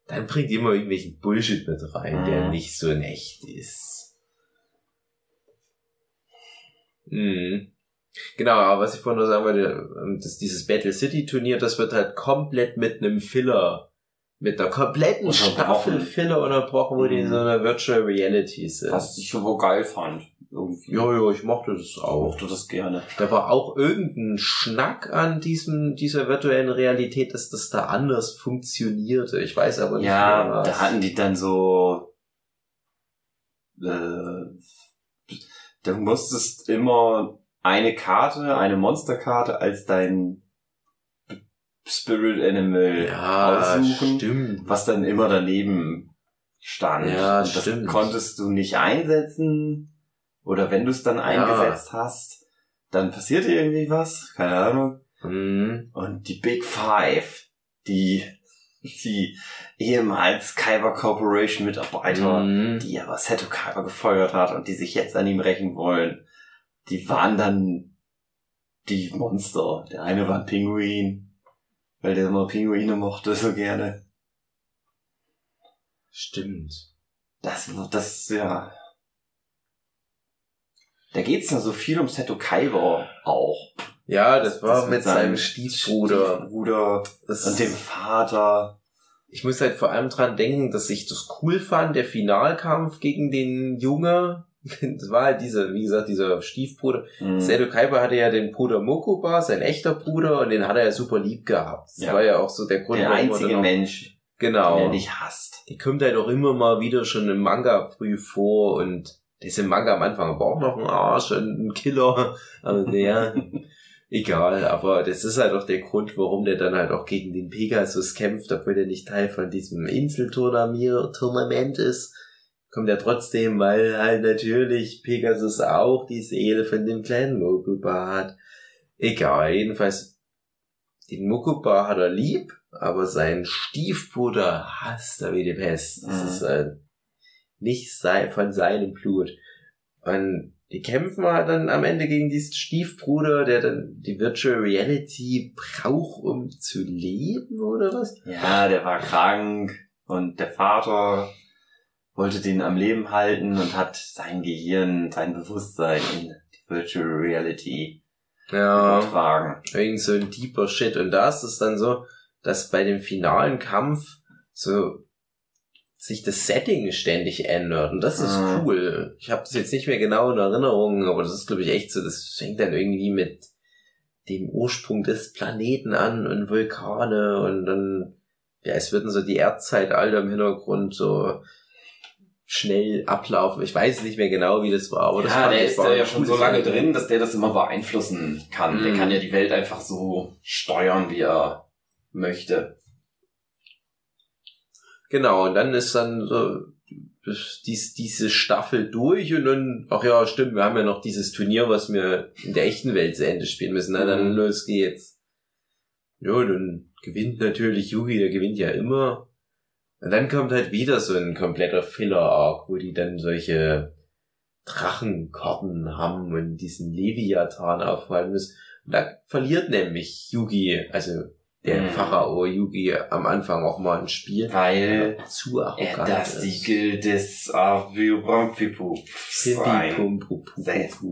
dann bringt immer irgendwelchen Bullshit mit rein, Mhm. der nicht so in echt ist. Mhm. Genau, aber was ich vorhin noch sagen wollte, ähm, dass dieses Battle City Turnier, das wird halt komplett mit einem Filler, mit einer kompletten. Staffel Filler unterbrochen, wo die in Mhm. so einer Virtual Reality sind. Was ich aber geil fand. Irgendwie. Jo, jo, ich mochte das Ich auch. mochte das gerne. Da war auch irgendein Schnack an diesem, dieser virtuellen Realität, dass das da anders funktionierte. Ich weiß aber nicht mehr Ja, was. da hatten die dann so. Äh, du musstest immer eine Karte, eine Monsterkarte als dein Spirit Animal ja, aussuchen, stimmt. was dann immer daneben stand. Ja, das stimmt. konntest du nicht einsetzen. Oder wenn du es dann eingesetzt hast, dann passierte irgendwie was. Keine Ahnung. Hm. Und die Big Five, die, die ehemals Kyber Corporation Mitarbeiter, Hm. die aber Seto Kyber gefeuert hat und die sich jetzt an ihm rächen wollen, die waren dann die Monster. Der eine war ein Pinguin, weil der immer Pinguine mochte so gerne. Stimmt. Das, das, ja. Da geht's dann so viel um Seto Kaiba auch. Ja, das war Das mit seinem Stiefbruder. Stiefbruder Das und dem Vater. ich muss halt vor allem dran denken, dass ich das cool fand, der Finalkampf gegen den Junge. Das war halt dieser, wie gesagt, dieser Stiefbruder. Mhm. Seto Kaiba hatte ja den Bruder Mokuba, sein echter Bruder, und den hat er ja super lieb gehabt. Das Ja. war ja auch so der Grund, Der warum er einzige dann auch- Mensch, Genau. den er nicht hasst. Die kommt halt auch immer mal wieder schon im Manga früh vor und der ist im Manga am Anfang aber auch noch ein Arsch und ein Killer. Aber der, egal, aber das ist halt auch der Grund, warum der dann halt auch gegen den Pegasus kämpft, obwohl der nicht Teil von diesem Inseltournament ist. Kommt er trotzdem, weil halt natürlich Pegasus auch die Seele von dem kleinen Mokuba hat. Egal, jedenfalls, den Mokuba hat er lieb, aber sein Stiefbruder hasst er wie die Pest. Das Mhm. ist äh, nicht sei, von seinem Blut. Und die kämpfen halt dann am Ende gegen diesen Stiefbruder, der dann die Virtual Reality braucht, um zu leben, oder was? Ja, der war krank und der Vater wollte den am Leben halten und hat sein Gehirn, sein Bewusstsein in die Virtual Reality Ja. übertragen. Irgend so ein deeper Shit. Und da ist es dann so, dass bei dem finalen Kampf so sich das Setting ständig ändert. Und das ist Mhm. cool. Ich habe das jetzt nicht mehr genau in Erinnerung, aber das ist, glaube ich, echt so, das fängt dann irgendwie mit dem Ursprung des Planeten an und Vulkane und dann, ja, es wird dann so die Erdzeitalter im Hintergrund so schnell ablaufen. Ich weiß nicht mehr genau, wie das war, aber das ja, fand der ich ist war da ein ja schon so lange Setting. drin, dass der das immer beeinflussen kann. Der Mhm. kann ja die Welt einfach so steuern, wie er möchte. Genau, und dann ist dann so dies, diese Staffel durch und dann, ach ja, stimmt, wir haben ja noch dieses Turnier, was wir in der echten Welt zu Ende spielen müssen. Na, dann Mhm. los geht's. Ja, dann gewinnt natürlich Yugi, der gewinnt ja immer. Und dann kommt halt wieder so ein kompletter Filler-Arc, wo die dann solche Drachenkarten haben und diesen Leviathan aufhalten müssen. Und da verliert nämlich Yugi, also der Mhm. Pharao Yugi am Anfang auch mal ein Spiel. Weil zu er arrogant das ist. Siegel des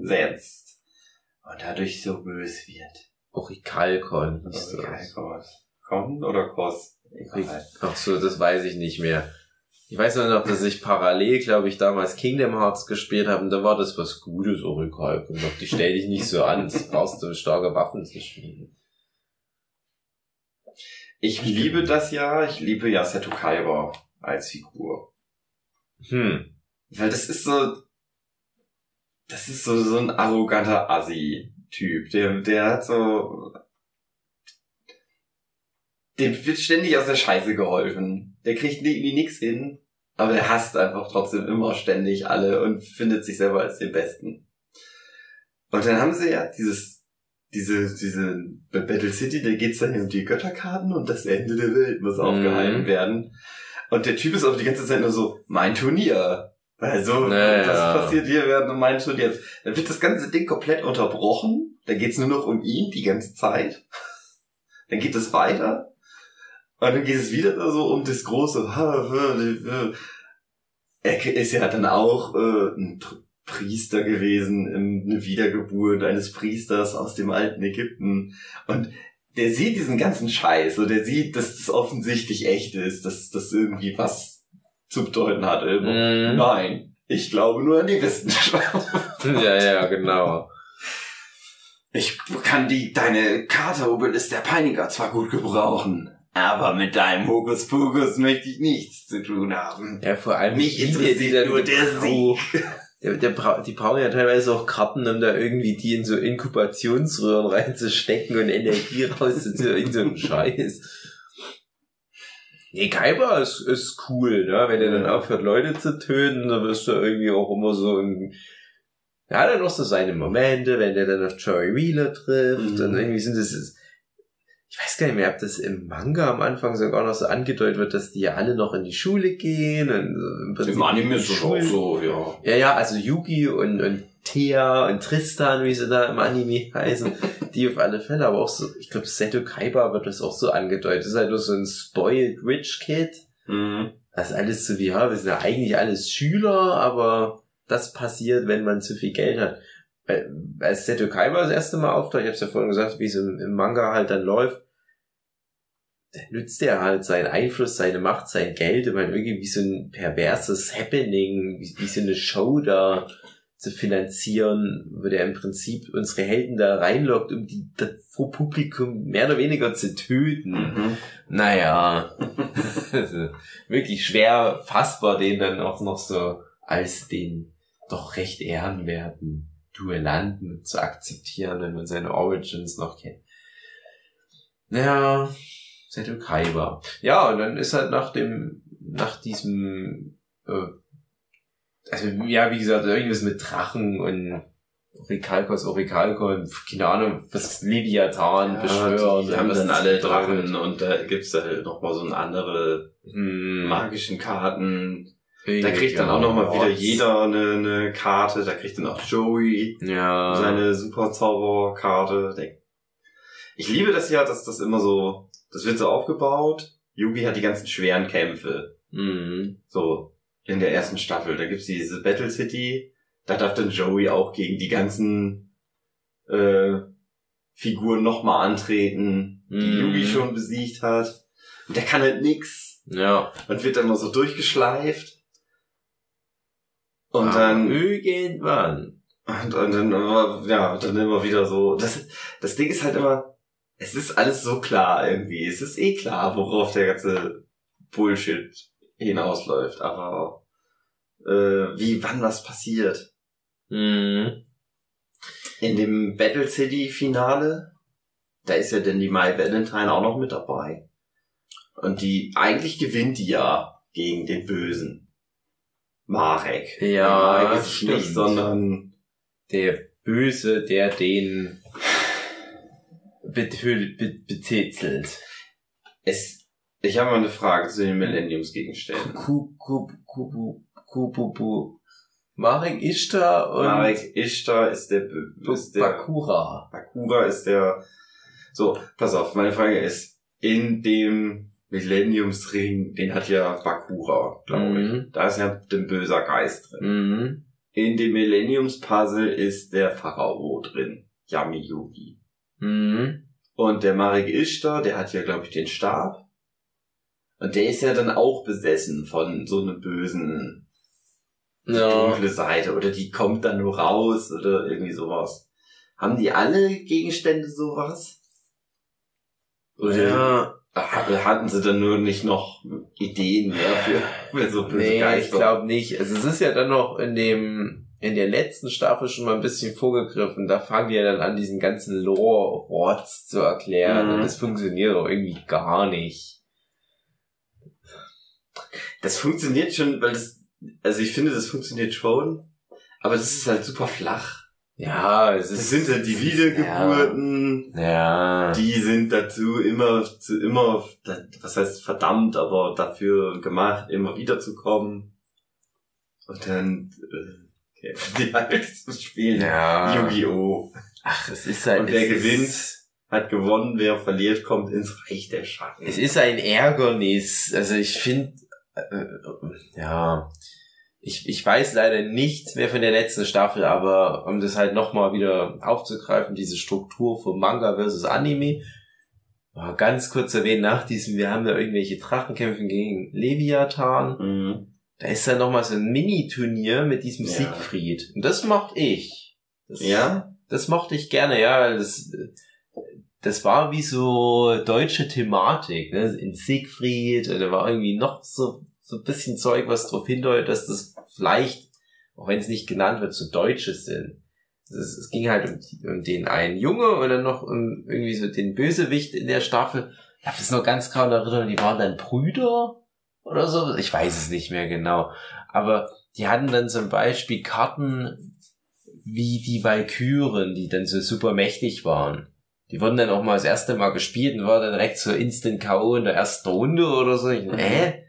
setzt, und dadurch so böse wird. Orikalkon hieß Okay, das. Kommt oder Kos? Ach so, das weiß ich nicht mehr. Ich weiß nur noch, dass ich parallel, glaube ich, damals Kingdom Hearts gespielt habe und da war das was Gutes, Orikalkon. Doch, die stell dich nicht so an, das brauchst du starke Waffen zu spielen. Ich liebe das ja, ich liebe ja Seto Kaiba als Figur. Hm. Weil das ist so, das ist so, so ein arroganter Assi-Typ, der, der hat so, dem wird ständig aus der Scheiße geholfen. Der kriegt irgendwie nix hin, aber der hasst einfach trotzdem immer ständig alle und findet sich selber als den Besten. Und dann haben sie ja dieses, diese, diese Battle City, da geht's dann um die Götterkarten und das Ende der Welt muss aufgehalten werden. Und der Typ ist auch die ganze Zeit nur so, mein Turnier. Weil so, Naja. das passiert hier während mein Turnier. Dann wird das ganze Ding komplett unterbrochen. Dann geht's nur noch um ihn die ganze Zeit. Dann geht es weiter. Und dann geht es wieder so um das große. Er ist ja dann auch äh, ein Priester gewesen, in- eine Wiedergeburt eines Priesters aus dem alten Ägypten. Und der sieht diesen ganzen Scheiß und der sieht, dass das offensichtlich echt ist, dass das irgendwie was zu bedeuten hat. Mhm. Nein, ich glaube nur an die Wissenschaft. Ja, ja, genau. Ich kann die, deine Karte Obelisk der Peiniger zwar gut gebrauchen, aber mit deinem Hokuspokus möchte ich nichts zu tun haben. Ja, vor allem Mich interessiert nur der Sieg. Der, der die brauchen ja teilweise auch Karten, um da irgendwie die in so Inkubationsröhren reinzustecken und Energie rauszuziehen. Irgend so ein Scheiß. Nee, Kaiba ist, ist cool, ne? Wenn er dann aufhört, Leute zu töten, dann wirst du irgendwie auch immer so ein, ja, dann noch so seine Momente, wenn der dann auf Joey Wheeler trifft Mhm. und irgendwie sind das, ich weiß gar nicht mehr, ob das im Manga am Anfang sogar noch so angedeutet wird, dass die ja alle noch in die Schule gehen und im Anime ist das auch so, ja. ja, ja, also Yugi und, und Thea und Tristan, wie sie da im Anime heißen, die auf alle Fälle, aber auch so, ich glaube, Seto Kaiba wird das auch so angedeutet. Das ist halt nur so ein spoiled rich Kid. Mhm. Das ist alles so wie, ja, wir sind ja eigentlich alles Schüler, aber das passiert, wenn man zu viel Geld hat. Als Seto Kaiba das erste Mal auftaucht, ich hab's ja vorhin gesagt, wie es im, im Manga halt dann läuft, dann nützt er halt seinen Einfluss, seine Macht, sein Geld, um halt irgendwie wie so ein perverses Happening, wie, wie so eine Show da zu finanzieren, wo der im Prinzip unsere Helden da reinlockt, um die das Publikum mehr oder weniger zu töten. Mhm. Naja, wirklich schwer fassbar, den dann auch noch so als den doch recht ehrenwerten Duellanten zu akzeptieren, wenn man seine Origins noch kennt. Naja, Seto Kaiba. Ja, und dann ist halt nach dem, nach diesem, äh, also ja, wie gesagt, irgendwas mit Drachen und Orikalkos, Orikalkon, keine Ahnung, was Leviathan beschwören. die haben und dann das alle. Drachen und da gibt's halt noch mal so eine andere Hm, magischen Karten. Da kriegt dann auch noch mal wieder jeder eine, eine Karte. Da kriegt dann auch Joey Ja. seine super Zauberkarte. Der- Ich liebe das ja, dass das immer so, das wird so aufgebaut. Yugi hat die ganzen schweren Kämpfe. Mhm. So, in der ersten Staffel. Da gibt's diese Battle City. Da darf dann Joey auch gegen die ganzen äh, Figuren nochmal antreten, die Mhm. Yugi schon besiegt hat. Und der kann halt nix. Ja. Und wird dann mal so durchgeschleift. Und Aber dann Irgendwann. Und, und dann, immer- ja, dann immer wieder so. Das, das Ding ist halt immer, es ist alles so klar irgendwie. Es ist eh klar, worauf der ganze Bullshit hinausläuft. Aber äh, wie, wann was passiert? Mhm. In dem Battle City Finale, da ist ja denn die Mai Valentine auch noch mit dabei. Und die, eigentlich gewinnt die ja gegen den Bösen. Marek. Ja, Marek ist stimmt. nicht, sondern Der Böse, der den betö- be betätselt. Es, ich habe mal eine Frage zu den Millenniumsgegenständen. Ku- ku- Kubu. Marek Ishtar und Marek Ishtar ist der, ist der Bakura. Bakura ist der, so, pass auf, meine Frage ist, in dem Millenniumsring, den hat ja Bakura, glaube ich. Mhm. Da ist ja ein böser Geist drin. Mhm. In dem Millenniumspuzzle ist der Pharao drin. Yami Yugi. Mhm. Und der Marek Ishtar, der hat ja, glaube ich, den Stab. Und der ist ja dann auch besessen von so einem bösen Ja. dunkle Seite oder die kommt dann nur raus oder irgendwie sowas. Haben die alle Gegenstände sowas? Oder Ja. Hatten sie dann nur nicht noch Ideen mehr für, für so böse Nee, Geister? ich glaube nicht. Also es ist ja dann noch in dem in der letzten Staffel schon mal ein bisschen vorgegriffen. Da fangen die ja dann an, diesen ganzen Lore-Rotz zu erklären. Mhm. Und das funktioniert auch irgendwie gar nicht. Das funktioniert schon, weil das, also ich finde, das funktioniert schon, aber das ist halt super flach. Ja, es Das ist. sind halt die Wiedergeburten, Ja. die sind dazu immer, zu immer, was heißt verdammt, aber dafür gemacht, immer wieder zu kommen. Und dann, äh, die halt zu spielen. ja. Yu-Gi-Oh! Ach, es ist halt. Und wer gewinnt, Ist, hat gewonnen, wer verliert, kommt ins Reich der Schatten. es ist ein Ärgernis. Also ich finde, äh, ja, ich, ich weiß leider nichts mehr von der letzten Staffel, aber um das halt nochmal wieder aufzugreifen, diese Struktur von Manga versus Anime, war ganz kurz erwähnt, nach diesem, wir haben da irgendwelche Drachenkämpfen gegen Leviathan, Mhm. da ist dann nochmal so ein Mini-Turnier mit diesem Ja. Siegfried. Und das mochte ich. Das, Ja? Das mochte ich gerne, ja, das, das war wie so deutsche Thematik, ne? In Siegfried, da war irgendwie noch so, so ein bisschen Zeug, was darauf hindeutet, dass das vielleicht, auch wenn es nicht genannt wird, so Deutsches sind. Es, es ging halt um, um den einen Junge und dann noch um irgendwie so den Bösewicht in der Staffel. Ich habe das noch ganz gerade in Erinnerung, die waren dann Brüder oder so. Ich weiß es nicht mehr genau. Aber die hatten dann zum Beispiel Karten wie die Valkyren, die dann so super mächtig waren. Die wurden dann auch mal das erste Mal gespielt und war dann direkt so Instant K.O. in der ersten Runde oder so. Ich, äh?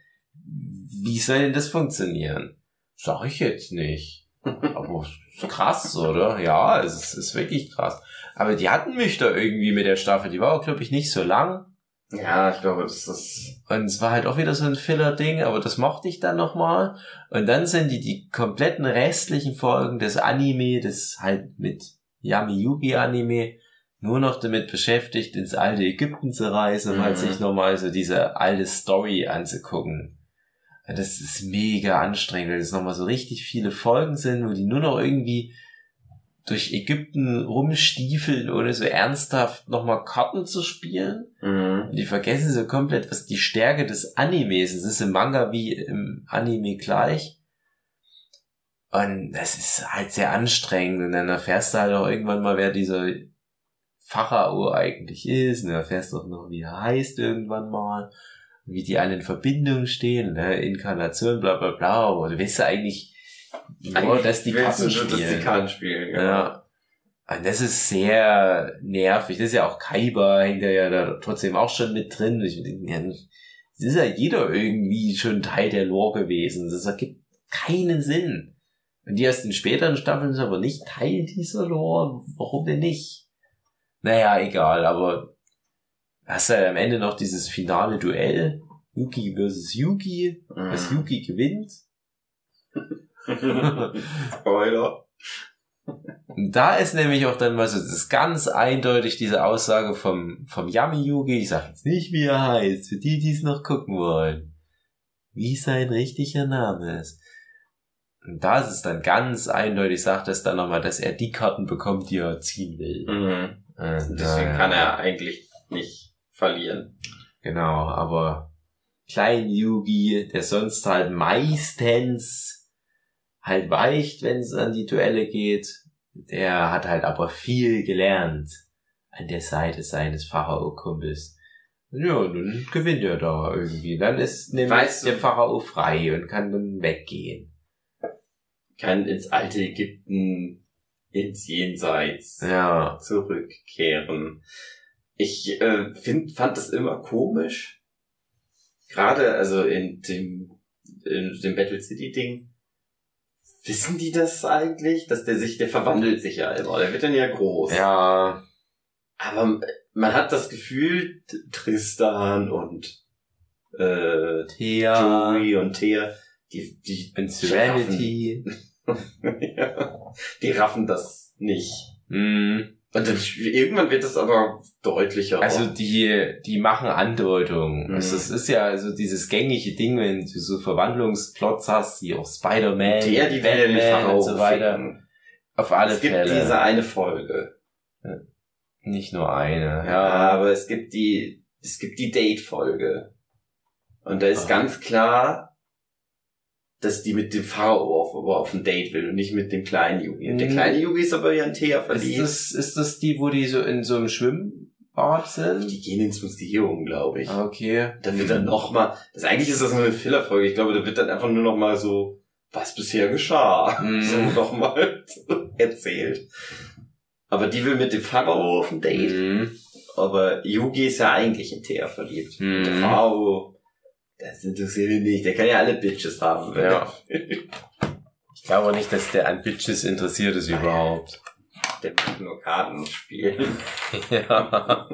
Wie soll denn das funktionieren? Sag ich jetzt nicht. Aber krass, oder? Ja, es ist, ist wirklich krass. Aber die hatten mich da irgendwie mit der Staffel. Die war auch, glaube ich, nicht so lang. Ja, ich glaube, das ist, Und es war halt auch wieder so ein Filler-Ding, aber das mochte ich dann nochmal. Und dann sind die, die kompletten restlichen Folgen des Anime, das halt mit Yami Yugi Anime, nur noch damit beschäftigt, ins alte Ägypten zu reisen, um halt Mhm. sich nochmal so diese alte Story anzugucken. Das ist mega anstrengend, weil es nochmal so richtig viele Folgen sind, wo die nur noch irgendwie durch Ägypten rumstiefeln, ohne so ernsthaft nochmal Karten zu spielen. mhm. Und die vergessen so komplett, was die Stärke des Animes ist. Es ist im Manga wie im Anime gleich. Und das ist halt sehr anstrengend. Und dann erfährst du halt auch irgendwann mal, wer dieser Pharao eigentlich ist. Und dann erfährst du auch noch, wie er heißt irgendwann mal. Wie die alle in Verbindung stehen. Ne? Inkarnation, bla bla bla. Aber du weißt ja eigentlich nur, dass die Karten du, dass spielen. die Karten spielen, genau. Ja. Und das ist sehr nervig. Das ist ja auch Kaiba, hängt da ja da trotzdem auch schon mit drin. Ich denke, ja, es ist ja jeder irgendwie schon Teil der Lore gewesen. Das ergibt keinen Sinn. Und die aus den späteren Staffeln sind aber nicht Teil dieser Lore. Warum denn nicht? Naja, egal, aber hast halt am Ende noch dieses finale Duell. Yuki versus Yuki. Das Mhm. Yuki gewinnt. Spoiler. Und da ist nämlich auch dann mal so, das ist ganz eindeutig diese Aussage vom, vom Yami Yugi. Ich sag jetzt nicht, wie er heißt, für die, die es noch gucken wollen. Wie sein richtiger Name ist. Und da ist es dann ganz eindeutig, sagt es dann nochmal, dass er die Karten bekommt, die er ziehen will. Mhm. Und, Deswegen äh, kann er eigentlich nicht verlieren. Genau, aber Klein Yugi, der sonst halt meistens halt weicht, wenn es an die Duelle geht, der hat halt aber viel gelernt an der Seite seines Pharao-Kumpels. Ja, dann gewinnt er da irgendwie. Dann ist nämlich Weißt du- der Pharao frei und kann dann weggehen. Kann ins alte Ägypten, ins Jenseits Ja. zurückkehren. Ich äh, find, fand das immer komisch. Gerade also in dem, in dem Battle City Ding. Wissen die das eigentlich? Dass der sich, der verwandelt sich ja immer. Der wird dann ja groß. Ja. Aber man hat das Gefühl, Tristan und äh, Thea Joey und Thea, die, die, und Serenity. ja, die raffen das nicht. Mhm. Und irgendwann wird es aber deutlicher. Also die, die machen Andeutungen. Mhm. Also es ist ja also dieses gängige Ding, wenn du so Verwandlungsplots hast, wie auch Spider-Man, der, die ja Batman Pharao und so weiter. Auf alle Es gibt Fälle. diese eine Folge. Nicht nur eine, Ja, ja. aber es gibt die, es gibt die Date-Folge. Und da ist Aha. ganz klar, dass die mit dem Pharao auf, auf ein Date will und nicht mit dem kleinen Yugi. Und der mhm. kleine Yugi ist aber ja ein Thea verliebt. Ist das, ist das die, wo die so in so einem Schwimmbad sind? Die gehen ins Museum, glaube ich. Ah, okay. Dann wird dann nochmal, das eigentlich ist das nur eine Filler-Folge. Ich glaube, da wird dann einfach nur nochmal so, was bisher geschah, mm. so nochmal erzählt. Aber die will mit dem Pharao auf ein Date. Mm. Aber Yugi ist ja eigentlich in Thea verliebt. Mm. Der Pharao, das interessiert ihn nicht. Der kann ja alle Bitches haben. Ja. ich glaube nicht, dass der an Bitches interessiert ist überhaupt. Der will nur Karten spielen. ja.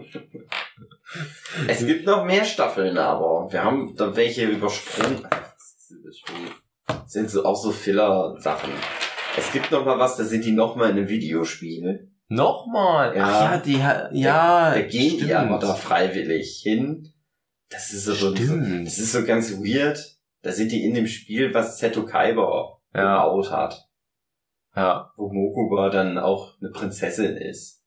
Es gibt noch mehr Staffeln, aber wir haben da welche übersprungen. Das sind so auch so Filler-Sachen. Es gibt noch mal was, da sind die noch mal in einem Videospiel. Nochmal? Ja, Ach ja, die, ja. Da, gehen stimmt. die aber da freiwillig hin. Das ist so, stimmt. das ist so ganz weird. Da sind die in dem Spiel, was Seto Kaiba ja. gebaut hat. Ja. Wo Mokuba dann auch eine Prinzessin ist.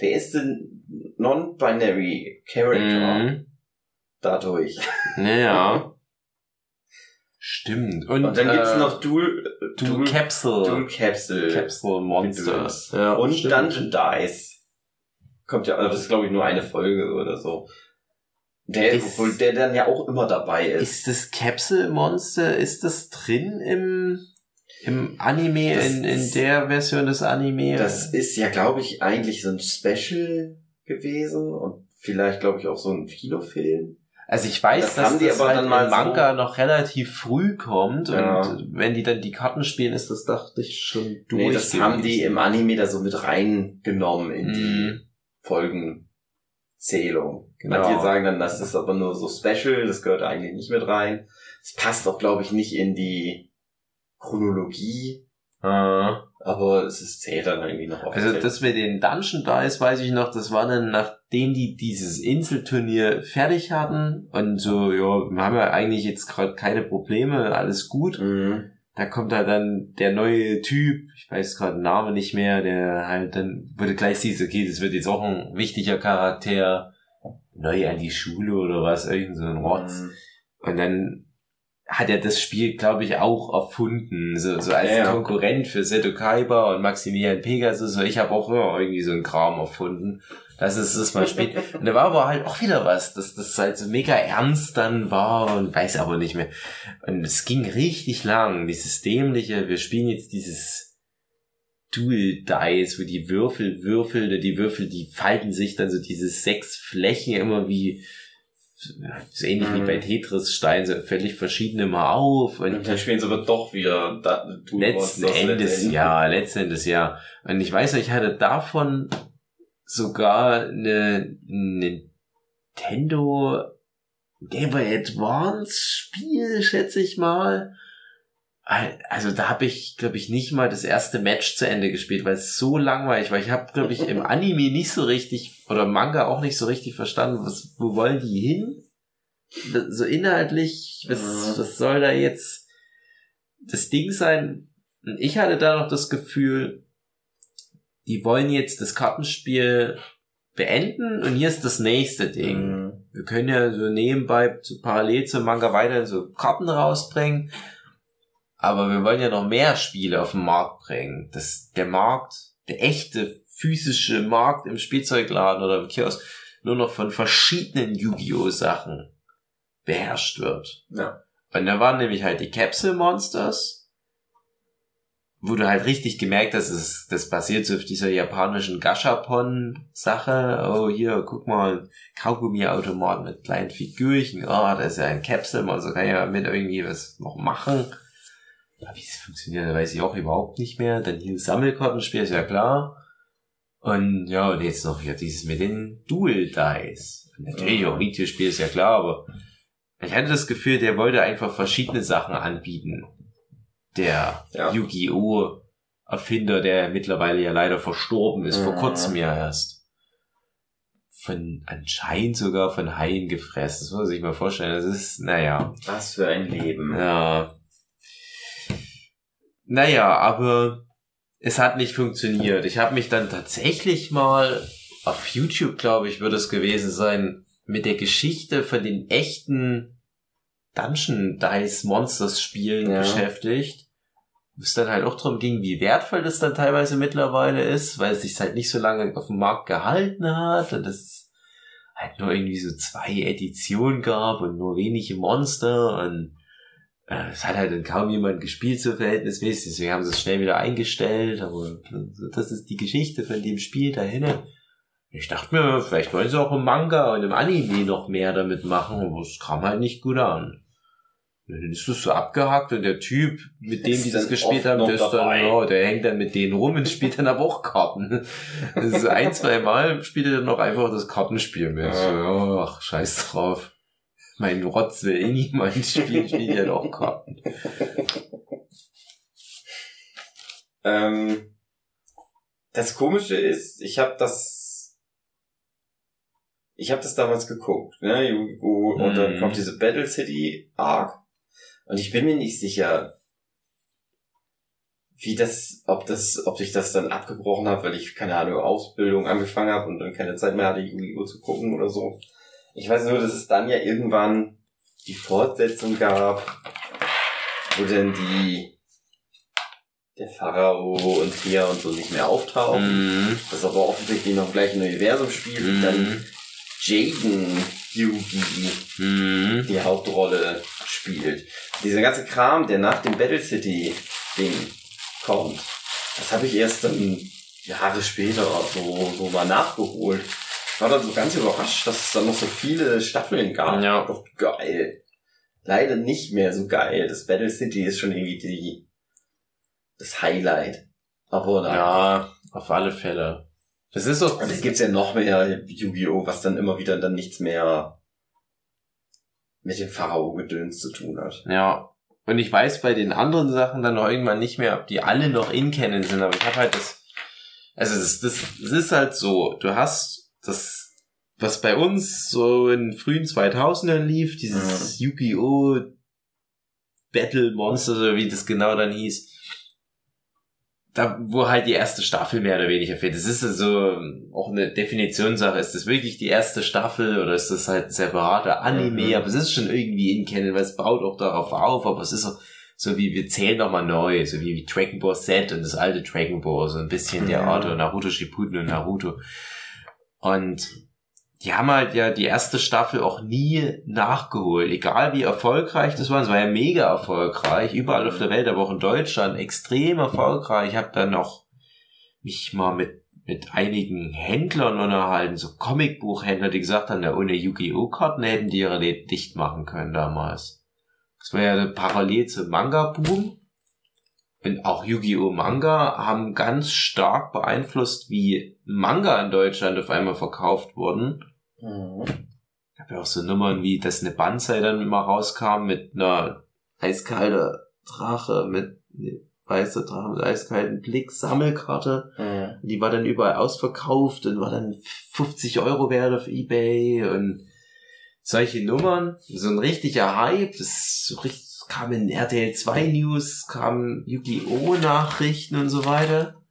Der ist ein non-binary Character. Mhm. Dadurch. Naja. Stimmt. Und, und dann äh, gibt's noch Dual, Dual, Dual Capsule. Dual Capsule. Capsule Monsters. Ja, und stimmt. Dungeon Dice. Kommt ja, das ist glaube ich nur eine Folge oder so. Der, ist, obwohl der dann ja auch immer dabei ist. Ist das Capsule Monster, ist das drin im, im Anime, das in, in der Version des Anime? Das ist ja, glaube ich, eigentlich so ein Special gewesen und vielleicht, glaube ich, auch so ein Kinofilm. Also ich weiß, das dass das halt im Manga so noch relativ früh kommt ja. und wenn die dann die Karten spielen, ist das dachte ich schon durch. Nee, das haben die im Anime da so mit reingenommen in mm. die mhm. Folgenzählung. Genau. Manche sagen dann, das ist aber nur so special, das gehört eigentlich nicht mit rein. Es passt auch, glaube ich, nicht in die Chronologie. Ah. Aber es ist, zählt dann irgendwie noch offiziell. Also das mit den Dungeon Dice weiß ich noch, das war dann nachdem die dieses Inselturnier fertig hatten und so, ja, wir haben ja eigentlich jetzt gerade keine Probleme, alles gut. Mhm. Da kommt da dann der neue Typ, ich weiß gerade den Namen nicht mehr, der halt dann wurde gleich siehst, okay, das wird jetzt auch ein wichtiger Charakter, neu an die Schule oder was, irgend so ein Rotz. Mhm. Und dann hat er das Spiel, glaube ich, auch erfunden, so, so als ja, Konkurrent für Seto Kaiba und Maximilian Pegasus. Ich habe auch immer irgendwie so einen Kram erfunden. Das ist das mal spielt. Und da war aber halt auch wieder was, dass das halt so mega ernst dann war und weiß aber nicht mehr. Und es ging richtig lang, dieses dämliche, wir spielen jetzt dieses Dual Dice, wo die Würfel würfeln, die Würfel, die falten sich dann so diese sechs Flächen immer wie so ähnlich mhm. wie bei Tetris steigen sie völlig verschiedene mal auf. Und, und dann spielen sie aber doch wieder da, letzten Endes ja, letzten Endes ja. Und ich weiß, ich hatte davon sogar eine Nintendo Game Boy Advance Spiel, schätze ich mal. Also da habe ich, glaube ich, nicht mal das erste Match zu Ende gespielt, weil es so langweilig war. Ich habe, glaube ich, im Anime nicht so richtig oder Manga auch nicht so richtig verstanden, was, wo wollen die hin? So inhaltlich, was, was soll da jetzt das Ding sein? Und ich hatte da noch das Gefühl, die wollen jetzt das Kartenspiel beenden und hier ist das nächste Ding. Mhm. Wir können ja so nebenbei parallel zum Manga weiter so Karten rausbringen aber wir wollen ja noch mehr Spiele auf den Markt bringen. Dass der Markt, der echte physische Markt im Spielzeugladen oder im Kiosk nur noch von verschiedenen Yu-Gi-Oh! Sachen beherrscht wird. Ja. Und da waren nämlich halt die Capsule Monsters, wo du halt richtig gemerkt hast, das, das basiert so auf dieser japanischen Gashapon-Sache. Oh, hier, guck mal, Kaugummi-Automat mit kleinen Figürchen. Oh, das ist ja ein Capsule Monster, kann ja mit irgendwie was noch machen. Ja, wie es funktioniert, weiß ich auch überhaupt nicht mehr. Dann hier Sammelkartenspiel ist ja klar. Und ja, und jetzt noch hier dieses mit den Dual Dice. natürlich auch Videospiel ist ja klar, aber ich hatte das Gefühl, der wollte einfach verschiedene Sachen anbieten. Der ja. Yu-Gi-Oh! Erfinder, der mittlerweile ja leider verstorben ist, mhm. vor kurzem ja erst. Von anscheinend sogar von Haien gefressen. Das muss man sich mal vorstellen. Das ist, naja. Was für ein Leben. Ja. Naja, aber es hat nicht funktioniert. Ich habe mich dann tatsächlich mal auf YouTube, glaube ich, wird es gewesen sein, mit der Geschichte von den echten Dungeon Dice Monsters Spielen Ja. beschäftigt. Wo es dann halt auch darum ging, wie wertvoll das dann teilweise mittlerweile ist, weil es sich halt nicht so lange auf dem Markt gehalten hat und es halt nur irgendwie so zwei Editionen gab und nur wenige Monster und es hat halt dann kaum jemand gespielt, so verhältnismäßig, deswegen haben sie es schnell wieder eingestellt, aber das ist die Geschichte von dem Spiel dahinter. Ich dachte mir, vielleicht wollen sie auch im Manga und im Anime noch mehr damit machen, aber es kam halt nicht gut an. Und Dann ist das so abgehakt und der Typ, mit dem Ist die das gespielt haben, der ist dann, ja, der hängt dann mit denen rum und spielt dann aber auch Karten. Also ein, zwei Mal spielt er dann noch einfach das Kartenspiel mit. Ja. So, ja, ach, scheiß drauf. Mein Rotz will eh niemand spielen, spielt ja auch Karten. Ähm, das Komische ist, ich habe das, ich habe das damals geguckt, ne, Yu-Gi-Oh! und dann Mhm. kommt diese Battle City Arc und ich bin mir nicht sicher, wie das, ob das, ob ich das dann abgebrochen habe, weil ich keine Ahnung Ausbildung angefangen habe und dann keine Zeit mehr hatte, Yu-Gi-Oh! zu gucken oder so. Ich weiß nur, dass es dann ja irgendwann die Fortsetzung gab, wo dann die der Pharao und Tia und so nicht mehr auftauchen. Mhm. Das aber offensichtlich noch gleich im Universum spielt und dann Mhm. Jaden Yugi Mhm. die Hauptrolle spielt. Dieser ganze Kram, der nach dem Battle City Ding kommt, das habe ich erst dann Jahre später so, so mal nachgeholt. Ich war dann so ganz überrascht, dass es dann noch so viele Staffeln gab. Ja. Doch geil. Leider nicht mehr so geil. Das Battle City ist schon irgendwie die, das Highlight. Aber na, Ja, auf alle Fälle. Das ist so. und es gibt ja noch mehr Yu-Gi-Oh!, was dann immer wieder dann nichts mehr mit dem Pharao-Gedöns zu tun hat. Ja. Und ich weiß bei den anderen Sachen dann noch irgendwann nicht mehr, ob die alle noch in Canon sind, aber ich habe halt das, also das, das, das ist halt so, du hast das, was bei uns so in frühen 2000ern lief, dieses Yu-Gi-Oh! Battle Monsters oder wie das genau dann hieß, da, wo halt die erste Staffel mehr oder weniger fehlt. Das ist ja so auch eine Definitionssache. Ist das wirklich die erste Staffel oder ist das halt ein separater Anime? Mhm. Aber es ist schon irgendwie in Canon, weil es baut auch darauf auf, aber es ist so, so wie wir zählen nochmal neu, so wie, wie Dragon Ball Z und das alte Dragon Ball, so ein bisschen der Ja. Art und Naruto Shippuden und Naruto. Und die haben halt ja die erste Staffel auch nie nachgeholt, egal wie erfolgreich das war. Es war ja mega erfolgreich, überall auf der Welt, aber auch in Deutschland extrem erfolgreich. Ich habe dann noch mich mal mit mit einigen Händlern unterhalten, so Comicbuchhändler, die gesagt haben, ja, ohne Yu-Gi-Oh! Karten hätten die ihre Läden dicht machen können damals. Das war ja parallel zum Manga-Boom. Und auch Yu-Gi-Oh! Manga haben ganz stark beeinflusst, wie Manga in Deutschland auf einmal verkauft wurden. Ich habe ja auch so Nummern wie, dass eine Banzai dann immer rauskam mit einer eiskalter Drache, mit ne, weißer Drache mit eiskalten Blick, Sammelkarte. Mhm. Die war dann überall ausverkauft und war dann 50 Euro wert auf Ebay und solche Nummern. So ein richtiger Hype. Das so richtig, es kam in RTL 2 News, kamen Yu-Gi-Oh! Nachrichten und so weiter.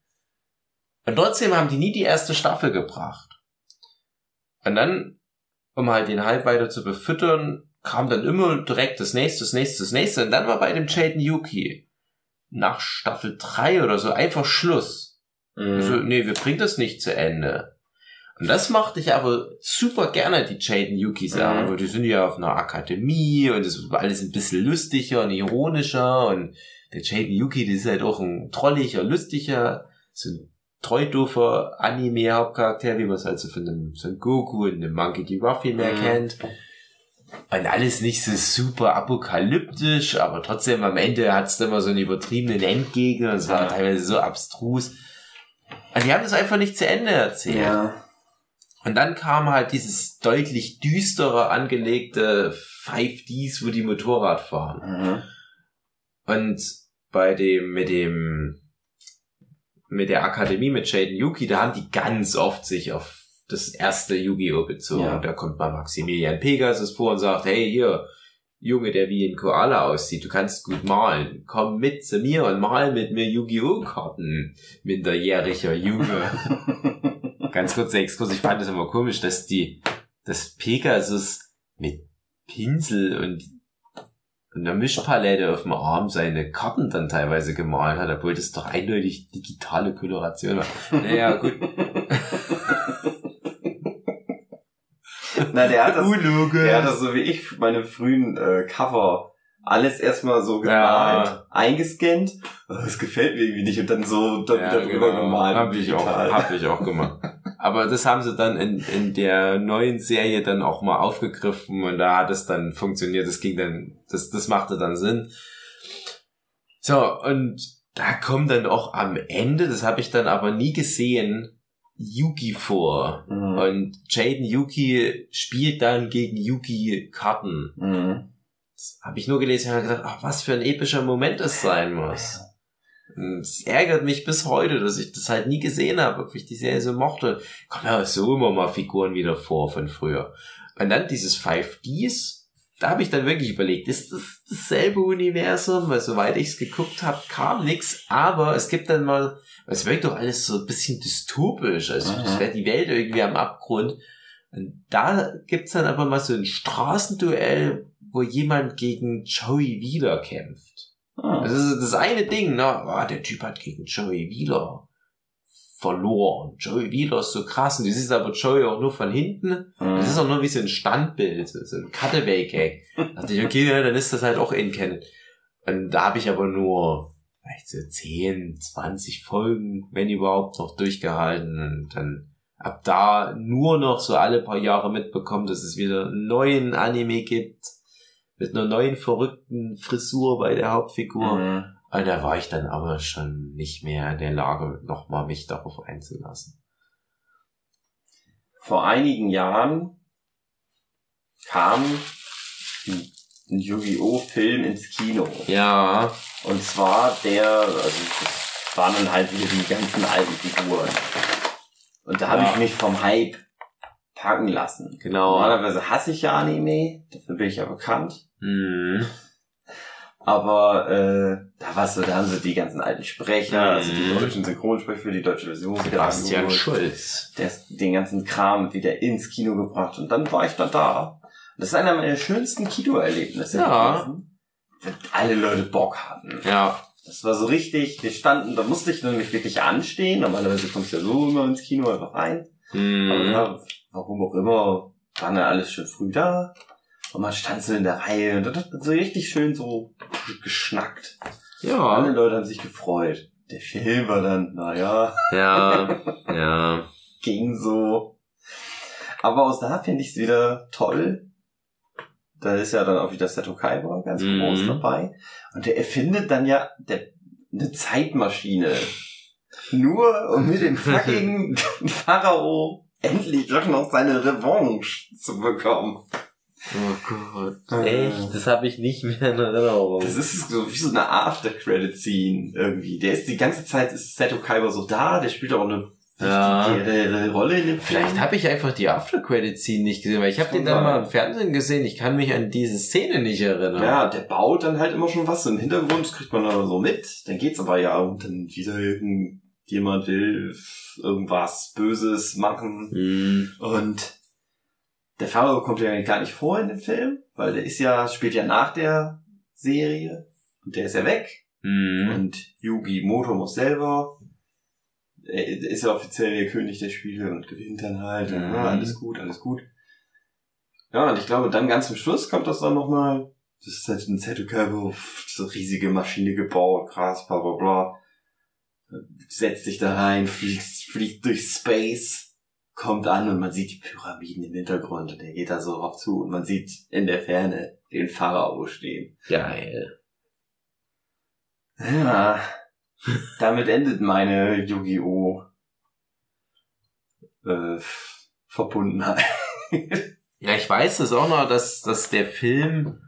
Und trotzdem haben die nie die erste Staffel gebracht. Und dann, um halt den Hype weiter zu befüttern, kam dann immer direkt das nächste, das nächste, das nächste. Und dann war bei dem Jaden Yuki nach Staffel 3 oder so einfach Schluss. Also, Mhm. nee, wir bringen das nicht zu Ende. Und das machte ich aber super gerne, die Jaden Yuki Sachen, Mhm. weil die sind ja auf einer Akademie und das war alles ein bisschen lustiger und ironischer und der Jaden Yuki, das ist halt auch ein trolliger, lustiger, so ein treu doofer Anime-Hauptcharakter, wie man es halt so von einem Son Goku und einem Monkey D. Ruffy mehr Mhm. kennt. Und alles nicht so super apokalyptisch, aber trotzdem am Ende hat es immer so einen übertriebenen Endgegner. und Es war teilweise so abstrus. Und die haben das einfach nicht zu Ende erzählt. Ja. Und dann kam halt dieses deutlich düstere angelegte 5Ds, wo die Motorrad fahren. Mhm. Und bei dem, mit dem, mit der Akademie mit Jaden Yuki, da haben die ganz oft sich auf das erste Yu-Gi-Oh! bezogen. Ja. Da kommt mal Maximilian Pegasus vor und sagt, hey, hier, Junge, der wie ein Koala aussieht, du kannst gut malen. Komm mit zu mir und mal mit mir Yu-Gi-Oh! Karten, minderjähriger Junge. Ganz kurzer Exkurs, ich fand es immer komisch, dass die dass Pegasus mit Pinsel und einer Mischpalette auf dem Arm seine Karten dann teilweise gemalt hat, obwohl das doch eindeutig digitale Koloration war. Naja, gut. Na, der hat das, Unlogisch. der hat das so wie ich meine frühen äh, Cover alles erstmal so gemalt, Ja. eingescannt. Oh, Das gefällt mir irgendwie nicht und dann so dann Ja, wieder drüber genau. gemalt. Hab ich auch, digital. hab ich auch gemacht. Aber das haben sie dann in, in der neuen Serie dann auch mal aufgegriffen und da hat es dann funktioniert. Das ging dann, das, das machte dann Sinn. So, und da kommt dann auch am Ende, das habe ich dann aber nie gesehen, Yuki vor. Mhm. Und Jaden Yuki spielt dann gegen Yuki Karten. Mhm. Das habe ich nur gelesen und gedacht, ach, was für ein epischer Moment es sein muss. Es ärgert mich bis heute, dass ich das halt nie gesehen habe, ob ich die Serie so mochte. Kommen ja so immer mal Figuren wieder vor von früher. Und dann dieses 5Ds, da habe ich dann wirklich überlegt, ist das dasselbe Universum? Weil soweit ich es geguckt habe, kam nix. Aber es gibt dann mal, es wirkt doch alles so ein bisschen dystopisch. Also Aha. es wäre die Welt irgendwie am Abgrund. Und da gibt's dann aber mal so ein Straßenduell, wo jemand gegen Joey Wheeler kämpft. Ah. Das ist das eine Ding, ne? Ah, der Typ hat gegen Joey Wheeler verloren. Joey Wheeler ist so krass und du siehst aber Joey auch nur von hinten. Mhm. Das ist auch nur wie so ein Standbild, so ein Cutaway-Gag. Da dachte ich, okay, ja, dann ist das halt auch in Canon. Und da habe ich aber nur vielleicht so 10, 20 Folgen, wenn überhaupt, noch durchgehalten und dann ab da nur noch so alle paar Jahre mitbekommen, dass es wieder einen neuen Anime gibt mit einer neuen verrückten Frisur bei der Hauptfigur. Mhm. Und da war ich dann aber schon nicht mehr in der Lage, nochmal mich darauf einzulassen. Vor einigen Jahren kam ein Yu-Gi-Oh! Film ins Kino. Ja, Und zwar der, also das waren dann halt wieder die ganzen alten Figuren. Und da habe Ja. ich mich vom Hype packen lassen. genau. Normalerweise hasse ich ja Anime, dafür bin ich ja bekannt. Mhm. Aber äh, da war so, da haben sie die ganzen alten Sprecher, Mhm. also die deutschen Synchronsprecher für die deutsche Version. Sebastian. Schulz. der ist den ganzen Kram wieder ins Kino gebracht und dann war ich dann da. Das ist einer meiner schönsten Kinoerlebnisse Ja. gewesen, wenn alle Leute Bock hatten. Ja. Das war so richtig, wir standen, da musste ich nicht wirklich anstehen, normalerweise kommst du ja so immer ins Kino einfach rein. Aber Mhm. Warum auch immer, waren dann alles schon früh da. Und man stand so in der Reihe und das hat so richtig schön so geschnackt. Alle Ja. Leute haben sich gefreut. Der Film war dann, naja, Ja. Ja. ging so. Aber aus da finde ich es wieder toll. Da ist ja dann auch wieder Seto Kaiba ganz Mhm. groß dabei. Und der erfindet dann ja der, eine Zeitmaschine. Nur um mit dem fucking Pharao endlich doch noch seine Revanche zu bekommen. Oh Gott. Echt? Das habe ich nicht mehr in Erinnerung. Das ist so wie so eine After-Credit-Scene irgendwie. Der ist die ganze Zeit, ist Seto Kaiba so da, der spielt auch eine Ja. wichtige Rolle in dem Film. Vielleicht habe ich einfach die After-Credit-Scene nicht gesehen, weil ich habe den dann mal im Fernsehen gesehen. Ich kann mich an diese Szene nicht erinnern. Ja, der baut dann halt immer schon was im Hintergrund, das kriegt man aber so mit. Dann geht's aber ja und dann wieder irgendjemand will irgendwas Böses machen. Mhm. Und der Pharao kommt ja gar nicht vor in dem Film, weil der ist ja, spielt ja nach der Serie und der ist ja weg. Mhm. Und Yugi Moto muss selber. Er ist ja offiziell der König der Spiele und gewinnt dann halt. Mhm. Ja, alles gut, alles gut. Ja, und ich glaube, dann ganz zum Schluss kommt das dann nochmal. Das ist halt ein Zettel so riesige Maschine gebaut, krass, bla bla bla. Setzt sich da rein, fliegt, fliegt durch Space, kommt an und man sieht die Pyramiden im Hintergrund und er geht da so drauf zu und man sieht in der Ferne den Pharao stehen. Geil. Ja, damit endet meine Yu-Gi-Oh! Äh, Verbundenheit. Ja, ich weiß das auch noch, dass, dass der Film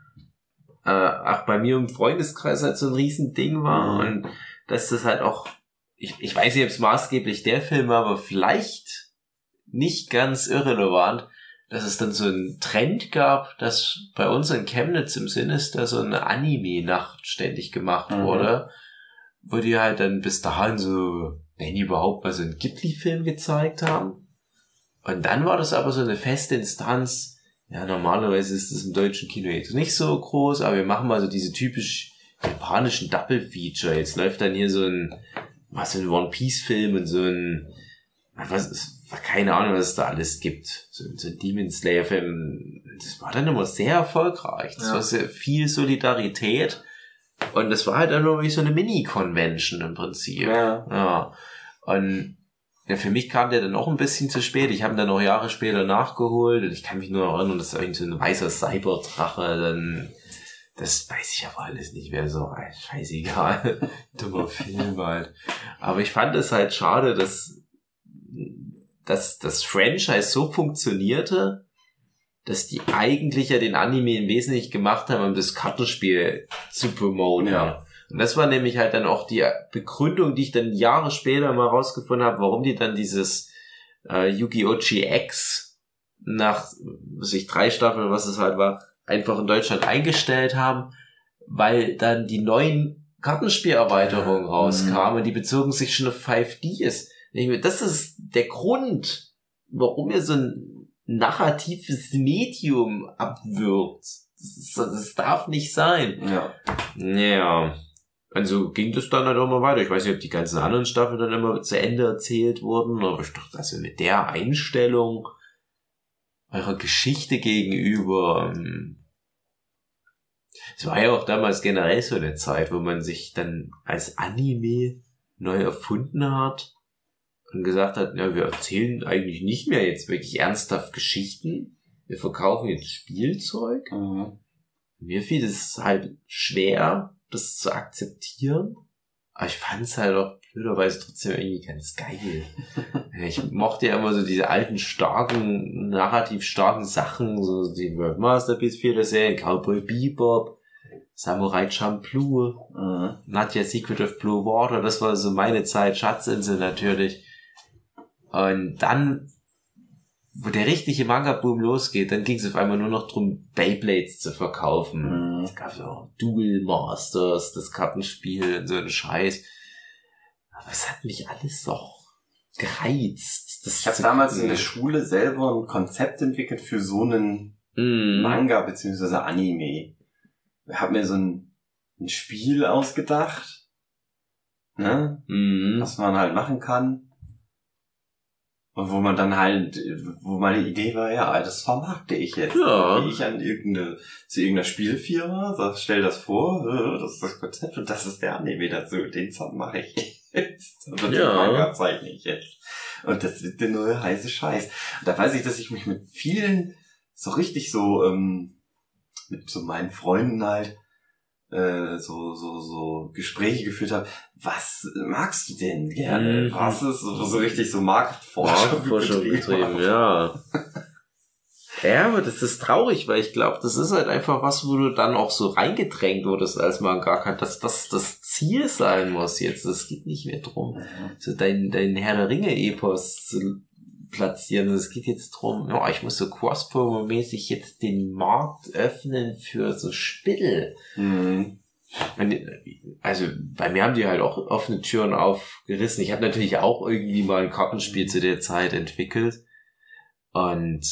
äh, auch bei mir im Freundeskreis halt so ein Riesending war Mhm. und dass das halt auch, ich, ich weiß nicht, ob es maßgeblich der Film war, aber vielleicht nicht ganz irrelevant, dass es dann so einen Trend gab, dass bei uns in Chemnitz im Sinister so eine Anime-Nacht ständig gemacht Mhm. wurde, wo die halt dann bis dahin so, wenn überhaupt mal so einen Ghibli-Film gezeigt haben. Und dann war das aber so eine feste Instanz. Ja, normalerweise ist das im deutschen Kino jetzt nicht so groß, aber wir machen mal so diese typisch japanischen Double-Feature. Jetzt läuft dann hier so ein, was so ein One-Piece-Film und so ein, was ist, keine Ahnung, was es da alles gibt. So, so ein Demon Slayer-Film. Das war dann immer sehr erfolgreich. Das Ja. war sehr viel Solidarität. Und das war halt dann nur wie so eine Mini-Convention im Prinzip. Ja. Ja. Und ja, für mich kam der dann auch ein bisschen zu spät. Ich habe ihn dann noch Jahre später nachgeholt und ich kann mich nur erinnern, dass irgendwie so ein weißer Cyberdrache dann. Das weiß ich aber alles nicht mehr so. Scheißegal. Dummer Film halt. Aber ich fand es halt schade, dass, dass das Franchise so funktionierte, dass die eigentlich ja den Anime im Wesentlichen gemacht haben, um das Kartenspiel zu promoten. Ja. Und das war nämlich halt dann auch die Begründung, die ich dann Jahre später mal rausgefunden habe, warum die dann dieses äh, Yu-Gi-Oh! GX nach, was ich, drei Staffeln, was es halt war, einfach in Deutschland eingestellt haben, weil dann die neuen Kartenspielerweiterungen rauskamen und die bezogen sich schon auf 5Ds. Und ich mir, Das ist der Grund, warum ihr so ein narratives Medium abwirkt. Das, das darf nicht sein. Ja. Ja. Also ging das dann halt auch mal weiter. Ich weiß nicht, ob die ganzen anderen Staffeln dann immer zu Ende erzählt wurden, aber ich dachte, also mit der Einstellung eurer Geschichte gegenüber, ähm, es war ja auch damals generell so eine Zeit, wo man sich dann als Anime neu erfunden hat und gesagt hat, ja, wir erzählen eigentlich nicht mehr jetzt wirklich ernsthaft Geschichten. Wir verkaufen jetzt Spielzeug. Mhm. Mir fiel es halt schwer, das zu akzeptieren. Aber ich fand es halt auch blöderweise trotzdem irgendwie ganz geil. ich mochte ja immer so diese alten, starken, narrativ starken Sachen, so die Masterpiece 4 der Serie, Cowboy Bebop, Samurai Champloo, Mhm. Nadja Secret of Blue Water, das war so meine Zeit, Schatzinsel natürlich. Und dann, wo der richtige Manga-Boom losgeht, dann ging es auf einmal nur noch drum, Beyblades zu verkaufen. Mhm. Es gab ja auch Duel Masters, das Kartenspiel und so ein Scheiß. Aber es hat mich alles doch gereizt. Das Ich habe damals in der Schule selber ein Konzept entwickelt für so einen Mhm. Manga beziehungsweise Anime. Ich habe mir so ein, ein Spiel ausgedacht, ne, Mhm. was man halt machen kann. Und wo man dann halt, wo meine Idee war, ja, das vermarkte ich jetzt. Ja. Gehe ich an irgendeine, zu irgendeiner Spielfirma, sag, stell das vor, äh, das ist das Konzept und das ist der Anime dazu, den mache ich jetzt. Und den Ja. Manga zeichne ich jetzt. Und das wird der neue heiße Scheiß. Und da weiß ich, dass ich mich mit vielen so richtig so, ähm, mit so meinen Freunden halt, äh, so, so, so Gespräche geführt habe. Was magst du denn gerne? Mhm. Was ist so, so richtig so Marktforschung, betrieben, ja. Ja, aber das ist traurig, weil ich glaube, das ist halt einfach was, wo du dann auch so reingedrängt wurdest als Mangaka, dass das das Ziel sein muss jetzt. Es geht nicht mehr drum, so dein, dein Herr der Ringe-Epos zu platzieren. Es geht jetzt drum, ja, ich muss so Cross-Promo-mäßig jetzt den Markt öffnen für so Spittel. Mhm. Und, Also bei mir haben die halt auch offene Türen aufgerissen. Ich habe natürlich auch irgendwie mal ein Kartenspiel zu der Zeit entwickelt. Und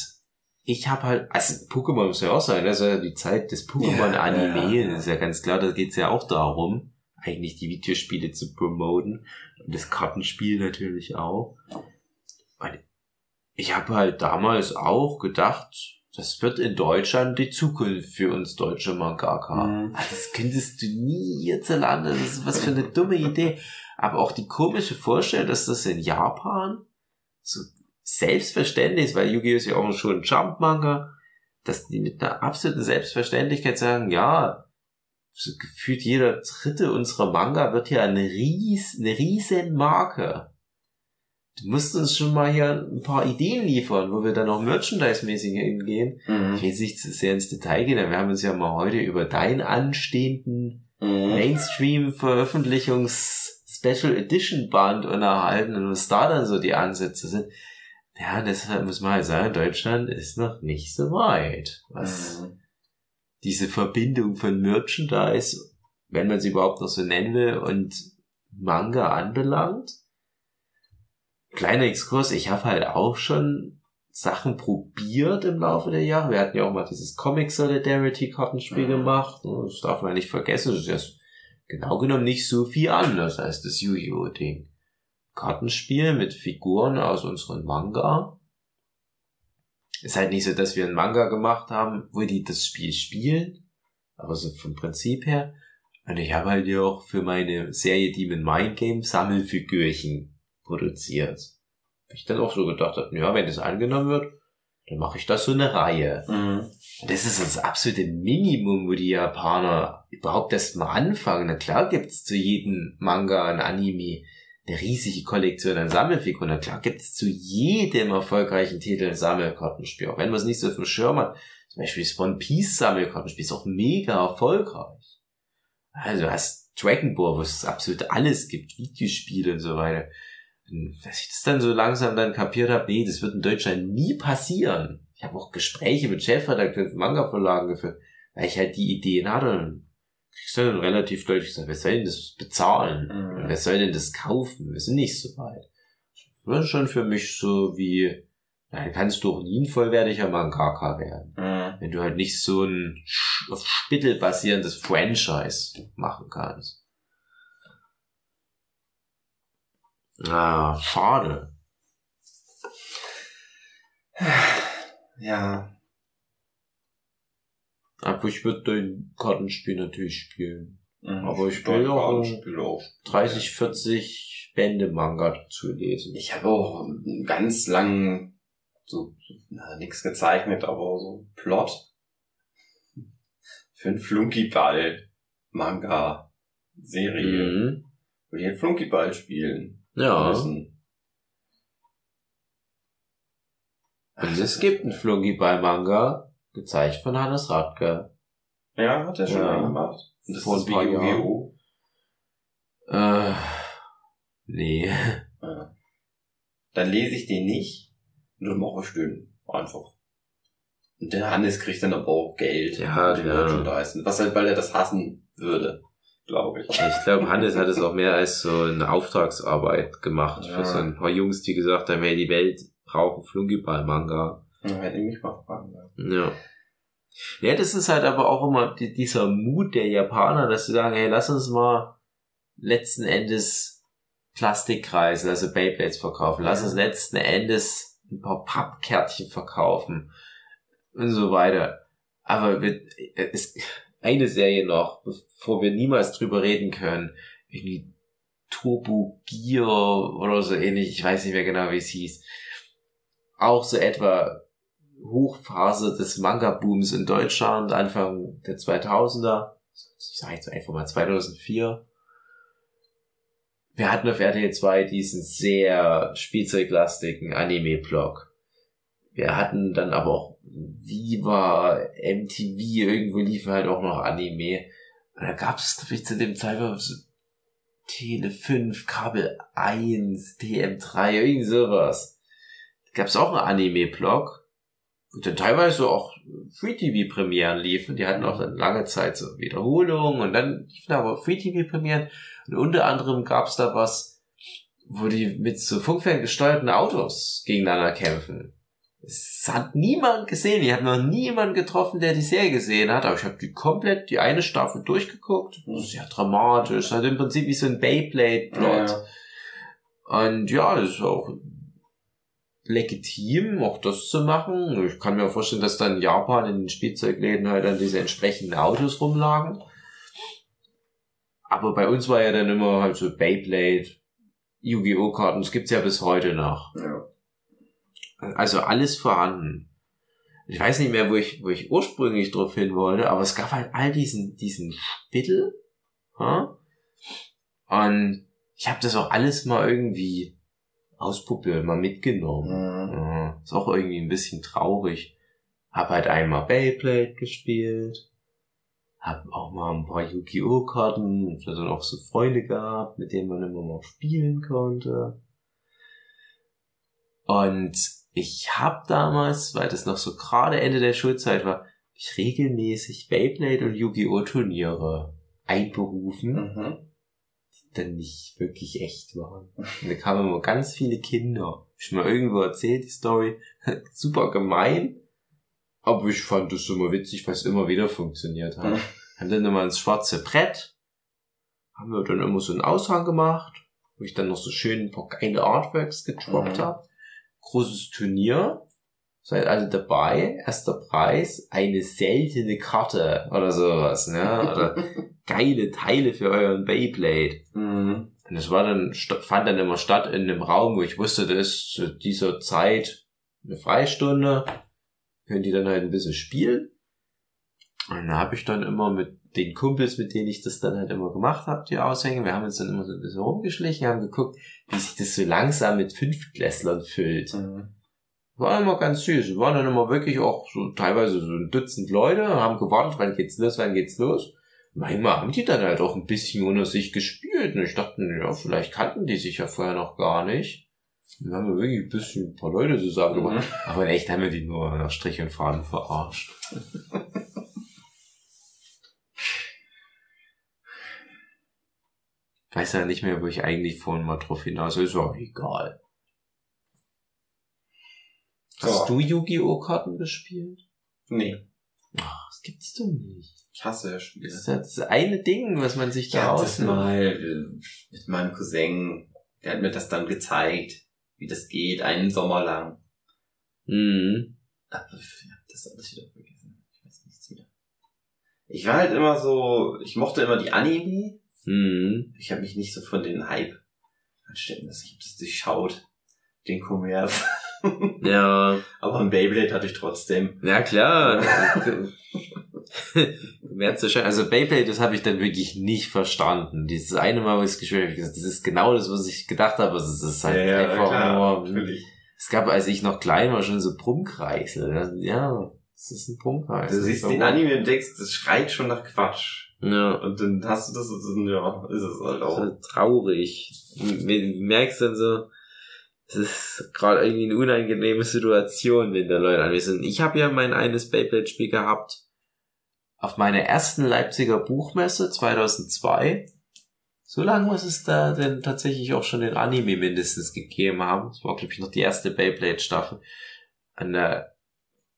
ich habe halt, also Pokémon muss ja auch sein, das ist ja die Zeit des Pokémon-Anime, Ja, ja, ist ja ganz klar, da geht's ja auch darum, eigentlich die Videospiele zu promoten. Und das Kartenspiel natürlich auch. Und ich habe halt damals auch gedacht, das wird in Deutschland die Zukunft für uns deutsche Mangaka. Mhm. Ah, Das könntest du nie hierzulande. Das ist was für eine dumme Idee. Aber auch die komische Vorstellung, dass das in Japan so selbstverständlich ist, weil Yu-Gi-Oh! ist ja auch schon ein Jump-Manga, dass die mit einer absoluten Selbstverständlichkeit sagen, ja, so gefühlt jeder dritte unserer Manga wird hier eine ries, eine riesen Marke. Du musst uns schon mal hier ein paar Ideen liefern, wo wir dann auch merchandise-mäßig hingehen. Mhm. Ich will jetzt nicht sehr ins Detail gehen, aber wir haben uns ja mal heute über deinen anstehenden Mhm. Mainstream-Veröffentlichungs-Special Edition Band unterhalten und was da dann so die Ansätze sind. Ja, deshalb muss man halt sagen, Deutschland ist noch nicht so weit, was Mhm. diese Verbindung von Merchandise, wenn man sie überhaupt noch so nennen will, und Manga anbelangt. Kleiner Exkurs, ich habe halt auch schon Sachen probiert im Laufe der Jahre. Wir hatten ja auch mal dieses Comic Solidarity Kartenspiel Mhm. gemacht. Und Das darf man nicht vergessen. Das ist genau genommen nicht so viel anders als das Yu-Gi-Oh! Ding. Kartenspiel mit Figuren aus unseren Manga. Ist halt nicht so, dass wir einen Manga gemacht haben, wo die das Spiel spielen. Aber so vom Prinzip her. Und ich habe halt ja auch für meine Serie Demon Mind Game Sammelfigürchen produziert. Ich dann auch so gedacht habe, ja, wenn das angenommen wird, dann mache ich das so eine Reihe. Mhm. Das ist das absolute Minimum, wo die Japaner überhaupt erst mal anfangen. Na klar gibt's zu jedem Manga und Anime eine riesige Kollektion an Sammelfiguren. Na klar gibt's zu jedem erfolgreichen Titel ein Sammelkartenspiel. Auch wenn man es nicht so auf dem Schirm hat. Zum Beispiel das One Piece Sammelkartenspiel ist auch mega erfolgreich. Also du hast Dragon Ball, wo es absolut alles gibt, Videospiele und so weiter. Dass ich das dann so langsam dann kapiert habe, nee, das wird in Deutschland nie passieren. Ich habe auch Gespräche mit Chefredakteuren von Manga-Verlagen geführt, weil ich halt die Ideen hatte. Und kriegst du dann relativ deutlich gesagt, wer soll denn das bezahlen? Mhm. Wer soll denn das kaufen? Wir sind nicht so weit. Das ist schon für mich so wie, dann kannst du auch nie ein vollwertiger Mangaka werden. Mhm. Wenn du halt nicht so ein auf Spittel basierendes Franchise machen kannst. Ah, schade. Ja. Aber ich würde dein Kartenspiel natürlich spielen. Mhm. Aber ich will auch auch. 30, 40 Bände Manga dazu lesen. Ich habe auch ganz lang so, na, nix gezeichnet, aber so Plot für einen Flunkyball Manga Serie. Mhm. Wo die halt Flunkyball spielen Ja. müssen. Und es gibt einen Flunkyball-Manga, gezeichnet von Hannes Radke. Ja, hat er schon Ja. mal gemacht. Und das Vor ist ein paar wie Yu-Gi-Oh! Äh, nee. Ja. Dann lese ich den nicht und dann mache ich den einfach. Und der Hannes kriegt dann aber auch Geld Ja, für die ja. Was halt, weil er das hassen würde, glaube ich. Ich glaube, Hannes hat es auch mehr als so eine Auftragsarbeit gemacht Ja. für so ein paar Jungs, die gesagt haben, hey, die Welt braucht Flunkyball-Manga. Ja, hätte ich mich mal fragen. Ja. Ja. Das ist halt aber auch immer die, dieser Mut der Japaner, dass sie sagen, hey, lass uns mal letzten Endes Plastikkreisel, also Beyblades verkaufen. Lass uns letzten Endes ein paar Pappkärtchen verkaufen und so weiter. Aber wir, es, eine Serie noch, bevor wir niemals drüber reden können, irgendwie Turbo Gear oder so ähnlich, ich weiß nicht mehr genau, wie es hieß. Auch so etwa Hochphase des Manga-Booms in Deutschland, Anfang der 2000er. Ich sage jetzt einfach mal 2004. Wir hatten auf RTL 2 diesen sehr spielzeuglastigen Anime-Blog. Wir hatten dann aber auch Viva, MTV, irgendwo liefen halt auch noch Anime. Und da gab es, glaube ich, zu dem Zeitpunkt so Tele 5, Kabel 1, TM3, irgend sowas. Gab es auch einen Anime-Blog, wo dann teilweise auch Free-TV-Premieren liefen. Die hatten auch dann lange Zeit so Wiederholungen und dann liefen aber Free-TV-Premieren. Und unter anderem gab es da was, wo die mit so funkferngesteuerten Autos gegeneinander kämpfen. Es hat niemand gesehen. Ich habe noch niemanden getroffen, der die Serie gesehen hat. Aber ich habe die komplett, die eine Staffel durchgeguckt. Sehr dramatisch. Halt im Prinzip wie so ein Beyblade-Plot. Ja. Und ja, es ist auch legitim, auch das zu machen. Ich kann mir auch vorstellen, dass dann in Japan in den Spielzeugläden halt dann diese entsprechenden Autos rumlagen. Aber bei uns war ja dann immer halt so Beyblade, Yu-Gi-Oh! Karten, das gibt's ja bis heute noch. Ja. Also alles vorhanden. Ich weiß nicht mehr, wo ich, wo ich ursprünglich drauf hin wollte, aber es gab halt all diesen, diesen Spittel. Ha? Und ich habe das auch alles mal irgendwie ausprobiert, mal mitgenommen. Mhm. Ja, ist auch irgendwie ein bisschen traurig. Hab halt einmal Beyblade gespielt. Hab auch mal ein paar Yu-Gi-Oh! Karten. Dann auch so Freunde gehabt, mit denen man immer mal spielen konnte. Und ich hab damals, weil das noch so gerade Ende der Schulzeit war, ich regelmäßig Beyblade und Yu-Gi-Oh! Turniere einberufen Mhm. dann nicht wirklich echt waren. Und da kamen immer ganz viele Kinder. ich mal irgendwo erzählt, die Story. Super gemein. Aber ich fand das immer witzig, weil es immer wieder funktioniert hat. Mhm. Haben dann immer ins schwarze Brett, haben wir dann immer so einen Aushang gemacht, wo ich dann noch so schön ein paar geile Artworks gedroppt Mhm. habe. Großes Turnier. Seid alle dabei. Erster Preis, eine seltene Karte oder sowas, ne? Oder geile Teile für euren Beyblade. Mhm. Und das war dann, fand dann immer statt in einem Raum, wo ich wusste, da ist zu dieser Zeit eine Freistunde. Können die dann halt ein bisschen spielen. Und dann habe ich dann immer mit den Kumpels, mit denen ich das dann halt immer gemacht habe, die Aushänge, wir haben uns dann immer so ein bisschen rumgeschlichen, haben geguckt, wie sich das so langsam mit Fünftklässlern füllt. Mhm. War immer ganz süß. Wir waren dann immer wirklich auch so teilweise so ein Dutzend Leute, haben gewartet, wann geht's los, wann geht's los. Manchmal haben die dann halt auch ein bisschen unter sich gespielt. Und ich dachte, ja, vielleicht kannten die sich ja vorher noch gar nicht. Dann haben wir wirklich ein bisschen ein paar Leute zusammengebracht. Mhm. Aber in echt haben wir die nur nach Strich und Faden verarscht. weiß ja nicht mehr, wo ich eigentlich vorhin mal drauf hinaus will. Ist auch egal. Hast Ja. du Yu-Gi-Oh! Karten gespielt? Nee, Ach, das gibt's doch nicht. ich hasse Spiele. Das ist ja das eine Ding, was man sich Ich da hab das ausmacht. mal äh, mit meinem Cousin, der hat mir das dann gezeigt, wie das geht, einen Sommer lang. Mhm. Aber ich hab das alles wieder vergessen. Ich weiß nichts mehr. Ich war halt immer so, ich mochte immer die Anime. Mhm. Ich habe mich nicht so von den Hype anstecken lassen. Ich habe das durchschaut, den Kommerz. Ja, Aber ein Beyblade hatte ich trotzdem. ja klar. ja also Beyblade, das habe ich dann wirklich nicht verstanden. Dieses eine Mal, wo ich es gespielt habe, das ist genau das, was ich gedacht habe. Es ist halt einfach nur. natürlich. Es gab, als ich noch klein war, schon so Brummkreisel. Ja, das ist ein Brummkreisel. Du siehst den Anime und denkst, das schreit schon nach Quatsch. Ja. Und dann hast du das dann, ja, ist es halt auch. so traurig. Du merkst dann so, es ist gerade irgendwie eine unangenehme Situation, wenn da Leute anwesend sind. Ich habe ja mein eines Beyblade-Spiel gehabt auf meiner ersten Leipziger Buchmesse 2002. So lange muss es da denn tatsächlich auch schon den Anime mindestens gegeben haben. Das war, glaube ich, noch die erste Beyblade-Staffel. Und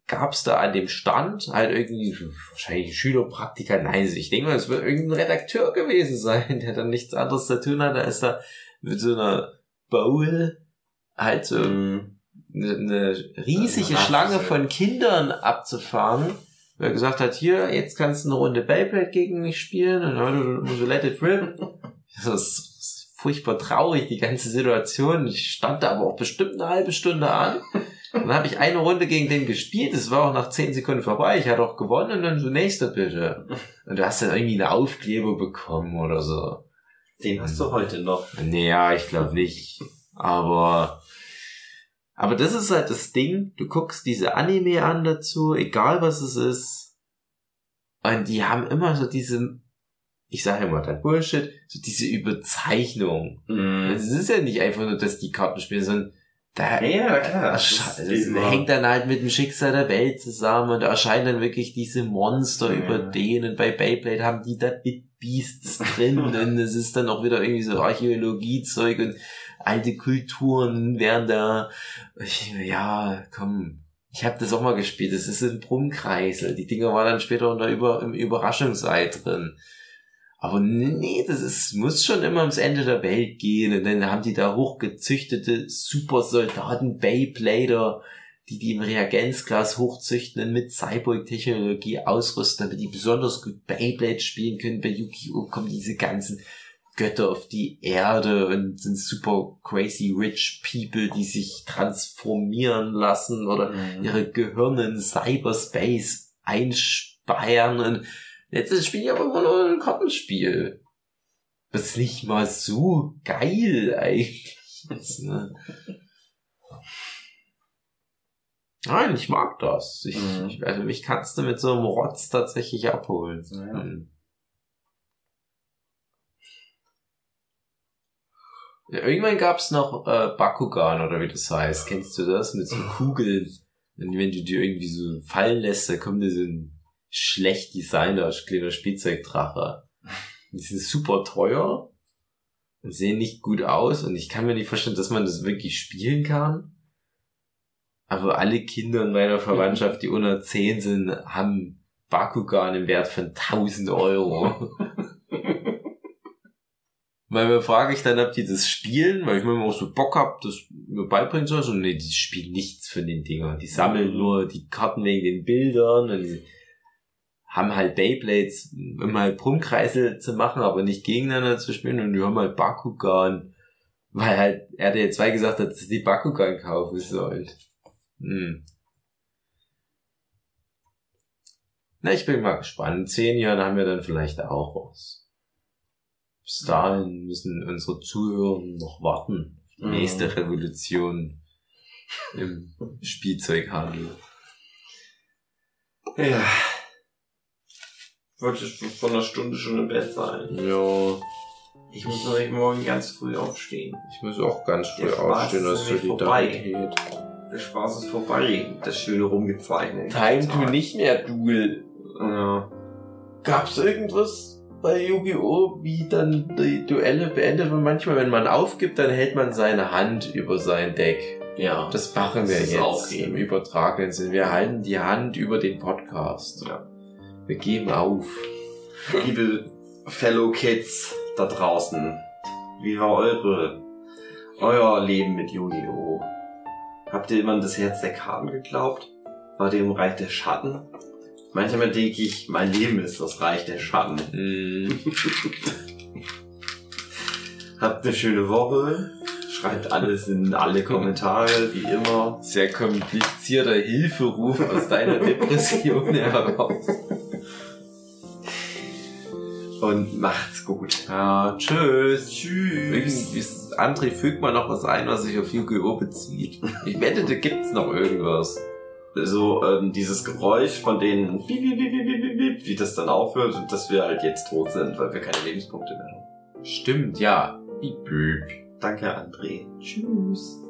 da gab's da an dem Stand halt irgendwie wahrscheinlich ein Schülerpraktiker. Nein, also ich denke mal, es wird irgendein Redakteur gewesen sein, der dann nichts anderes zu tun hat, als da mit so einer Bowl halt so Mhm. eine, riesige Ja, Schlange von Kindern abzufahren. Wer gesagt hat, hier, jetzt kannst du eine Runde Beyblade gegen mich spielen und dann so let it rip. Das ist furchtbar traurig, die ganze Situation. Ich stand da aber auch bestimmt eine halbe Stunde an. Dann habe ich eine Runde gegen den gespielt. Es war auch nach zehn Sekunden vorbei. Ich hatte auch gewonnen und dann so nächster bitte. Und du hast dann irgendwie eine Aufkleber bekommen oder so. Den hast du heute noch. Naja, ich glaube nicht. Aber, aber das ist halt das Ding. Du guckst diese Anime an dazu, egal was es ist. Und die haben immer so diese, ich sage immer dann Bullshit, so diese Überzeichnung. Mhm. Es ist ja nicht einfach nur, dass die Karten spielen, sondern da, Ja, klar. da Das hängt dann halt mit dem Schicksal der Welt zusammen und da erscheinen dann wirklich diese Monster Ja. über denen. Bei Beyblade haben die da Bit Beasts drin und es ist dann auch wieder irgendwie so Archäologiezeug und alte Kulturen werden da. Ja, komm. Ich habe das auch mal gespielt. Das ist ein Brummkreisel. Die Dinger waren dann später unter Über, im Überraschungsei drin. Aber nee, das ist, muss schon immer ums Ende der Welt gehen. Und dann haben die da hochgezüchtete Supersoldaten, Beyblader, die die im Reagenzglas hochzüchten und mit Cyborg-Technologie ausrüsten, damit die besonders gut Beyblade spielen können. Bei Yu-Gi-Oh! kommen diese ganzen Götter auf die Erde und sind super crazy rich people, die sich transformieren lassen oder Mhm. ihre Gehirne in Cyberspace einsperren und letztes Spiel aber immer nur ein Kartenspiel. Das ist nicht mal so geil eigentlich. ist, ne? Nein, ich mag das. Ich, Mhm. ich, also mich kannst du mit so einem Rotz tatsächlich abholen. Ja. Hm. Ja, irgendwann gab's noch äh, Bakugan oder wie das heißt. Kennst du das? Mit so Kugeln. Und wenn du dir irgendwie so fallen lässt, da kommt dir so ein schlecht designer kleiner Spielzeugdrache. Die sind super teuer und sehen nicht gut aus und ich kann mir nicht vorstellen, dass man das wirklich spielen kann. Aber alle Kinder in meiner Verwandtschaft, die unter 10 sind, haben Bakugan im Wert von 1000 Euro. Manchmal frage ich dann, ob die das spielen, weil ich manchmal auch so Bock hab, das mir beibringen soll. So, nee, die spielen nichts von den Dingern. Die sammeln nur die Karten wegen den Bildern und die haben halt Beyblades, um halt Brummkreisel zu machen, aber nicht gegeneinander zu spielen und die haben halt Bakugan, weil halt RDL2 gesagt hat, dass die Bakugan kaufen sollen. Hm. Na, ich bin mal gespannt. In zehn Jahren haben wir dann vielleicht auch was. Bis dahin müssen unsere Zuhörer noch warten. Die nächste Revolution im Spielzeughandel. Ja. Wollte ich vor einer Stunde schon im Bett sein. Ja, Ich muss nämlich morgen ganz früh aufstehen. ich muss auch ganz früh Der Spaß aufstehen ist aus nämlich vorbei. Solidarität. Der Spaß ist vorbei. Das schöne rumgezeichnet. Time to nicht mehr, Duel. Ja. Gab's irgendwas bei Yu-Gi-Oh! wie dann die Duelle beendet und manchmal, wenn man aufgibt, dann hält man seine Hand über sein Deck. Ja. Das machen wir Das jetzt im übertragenen Sinn. Wir halten die Hand über den Podcast. Ja. Wir geben auf. Liebe Fellow Kids da draußen, wie war eure, euer Leben mit Yu-Gi-Oh? Habt ihr immer an das Herz der Karten geglaubt? War ihr im Reich der Schatten? Manchmal denke ich, mein Leben ist das Reich der Schatten. Mm. Habt eine schöne Woche. Schreibt alles in alle Kommentare, wie immer. Sehr komplizierter Hilferuf aus deiner Depression heraus. Und macht's gut. Ja, tschüss. Tschüss. Ist- André, fügt mal noch was ein, was sich auf Yu-Gi-Oh! bezieht. Ich wette, da gibt's noch irgendwas. So, ähm, dieses Geräusch von den Piep, piep, piep, piep, piep, piep, wie das dann aufhört und dass wir halt jetzt tot sind, weil wir keine Lebenspunkte mehr haben. Stimmt, ja. Danke, André. Tschüss.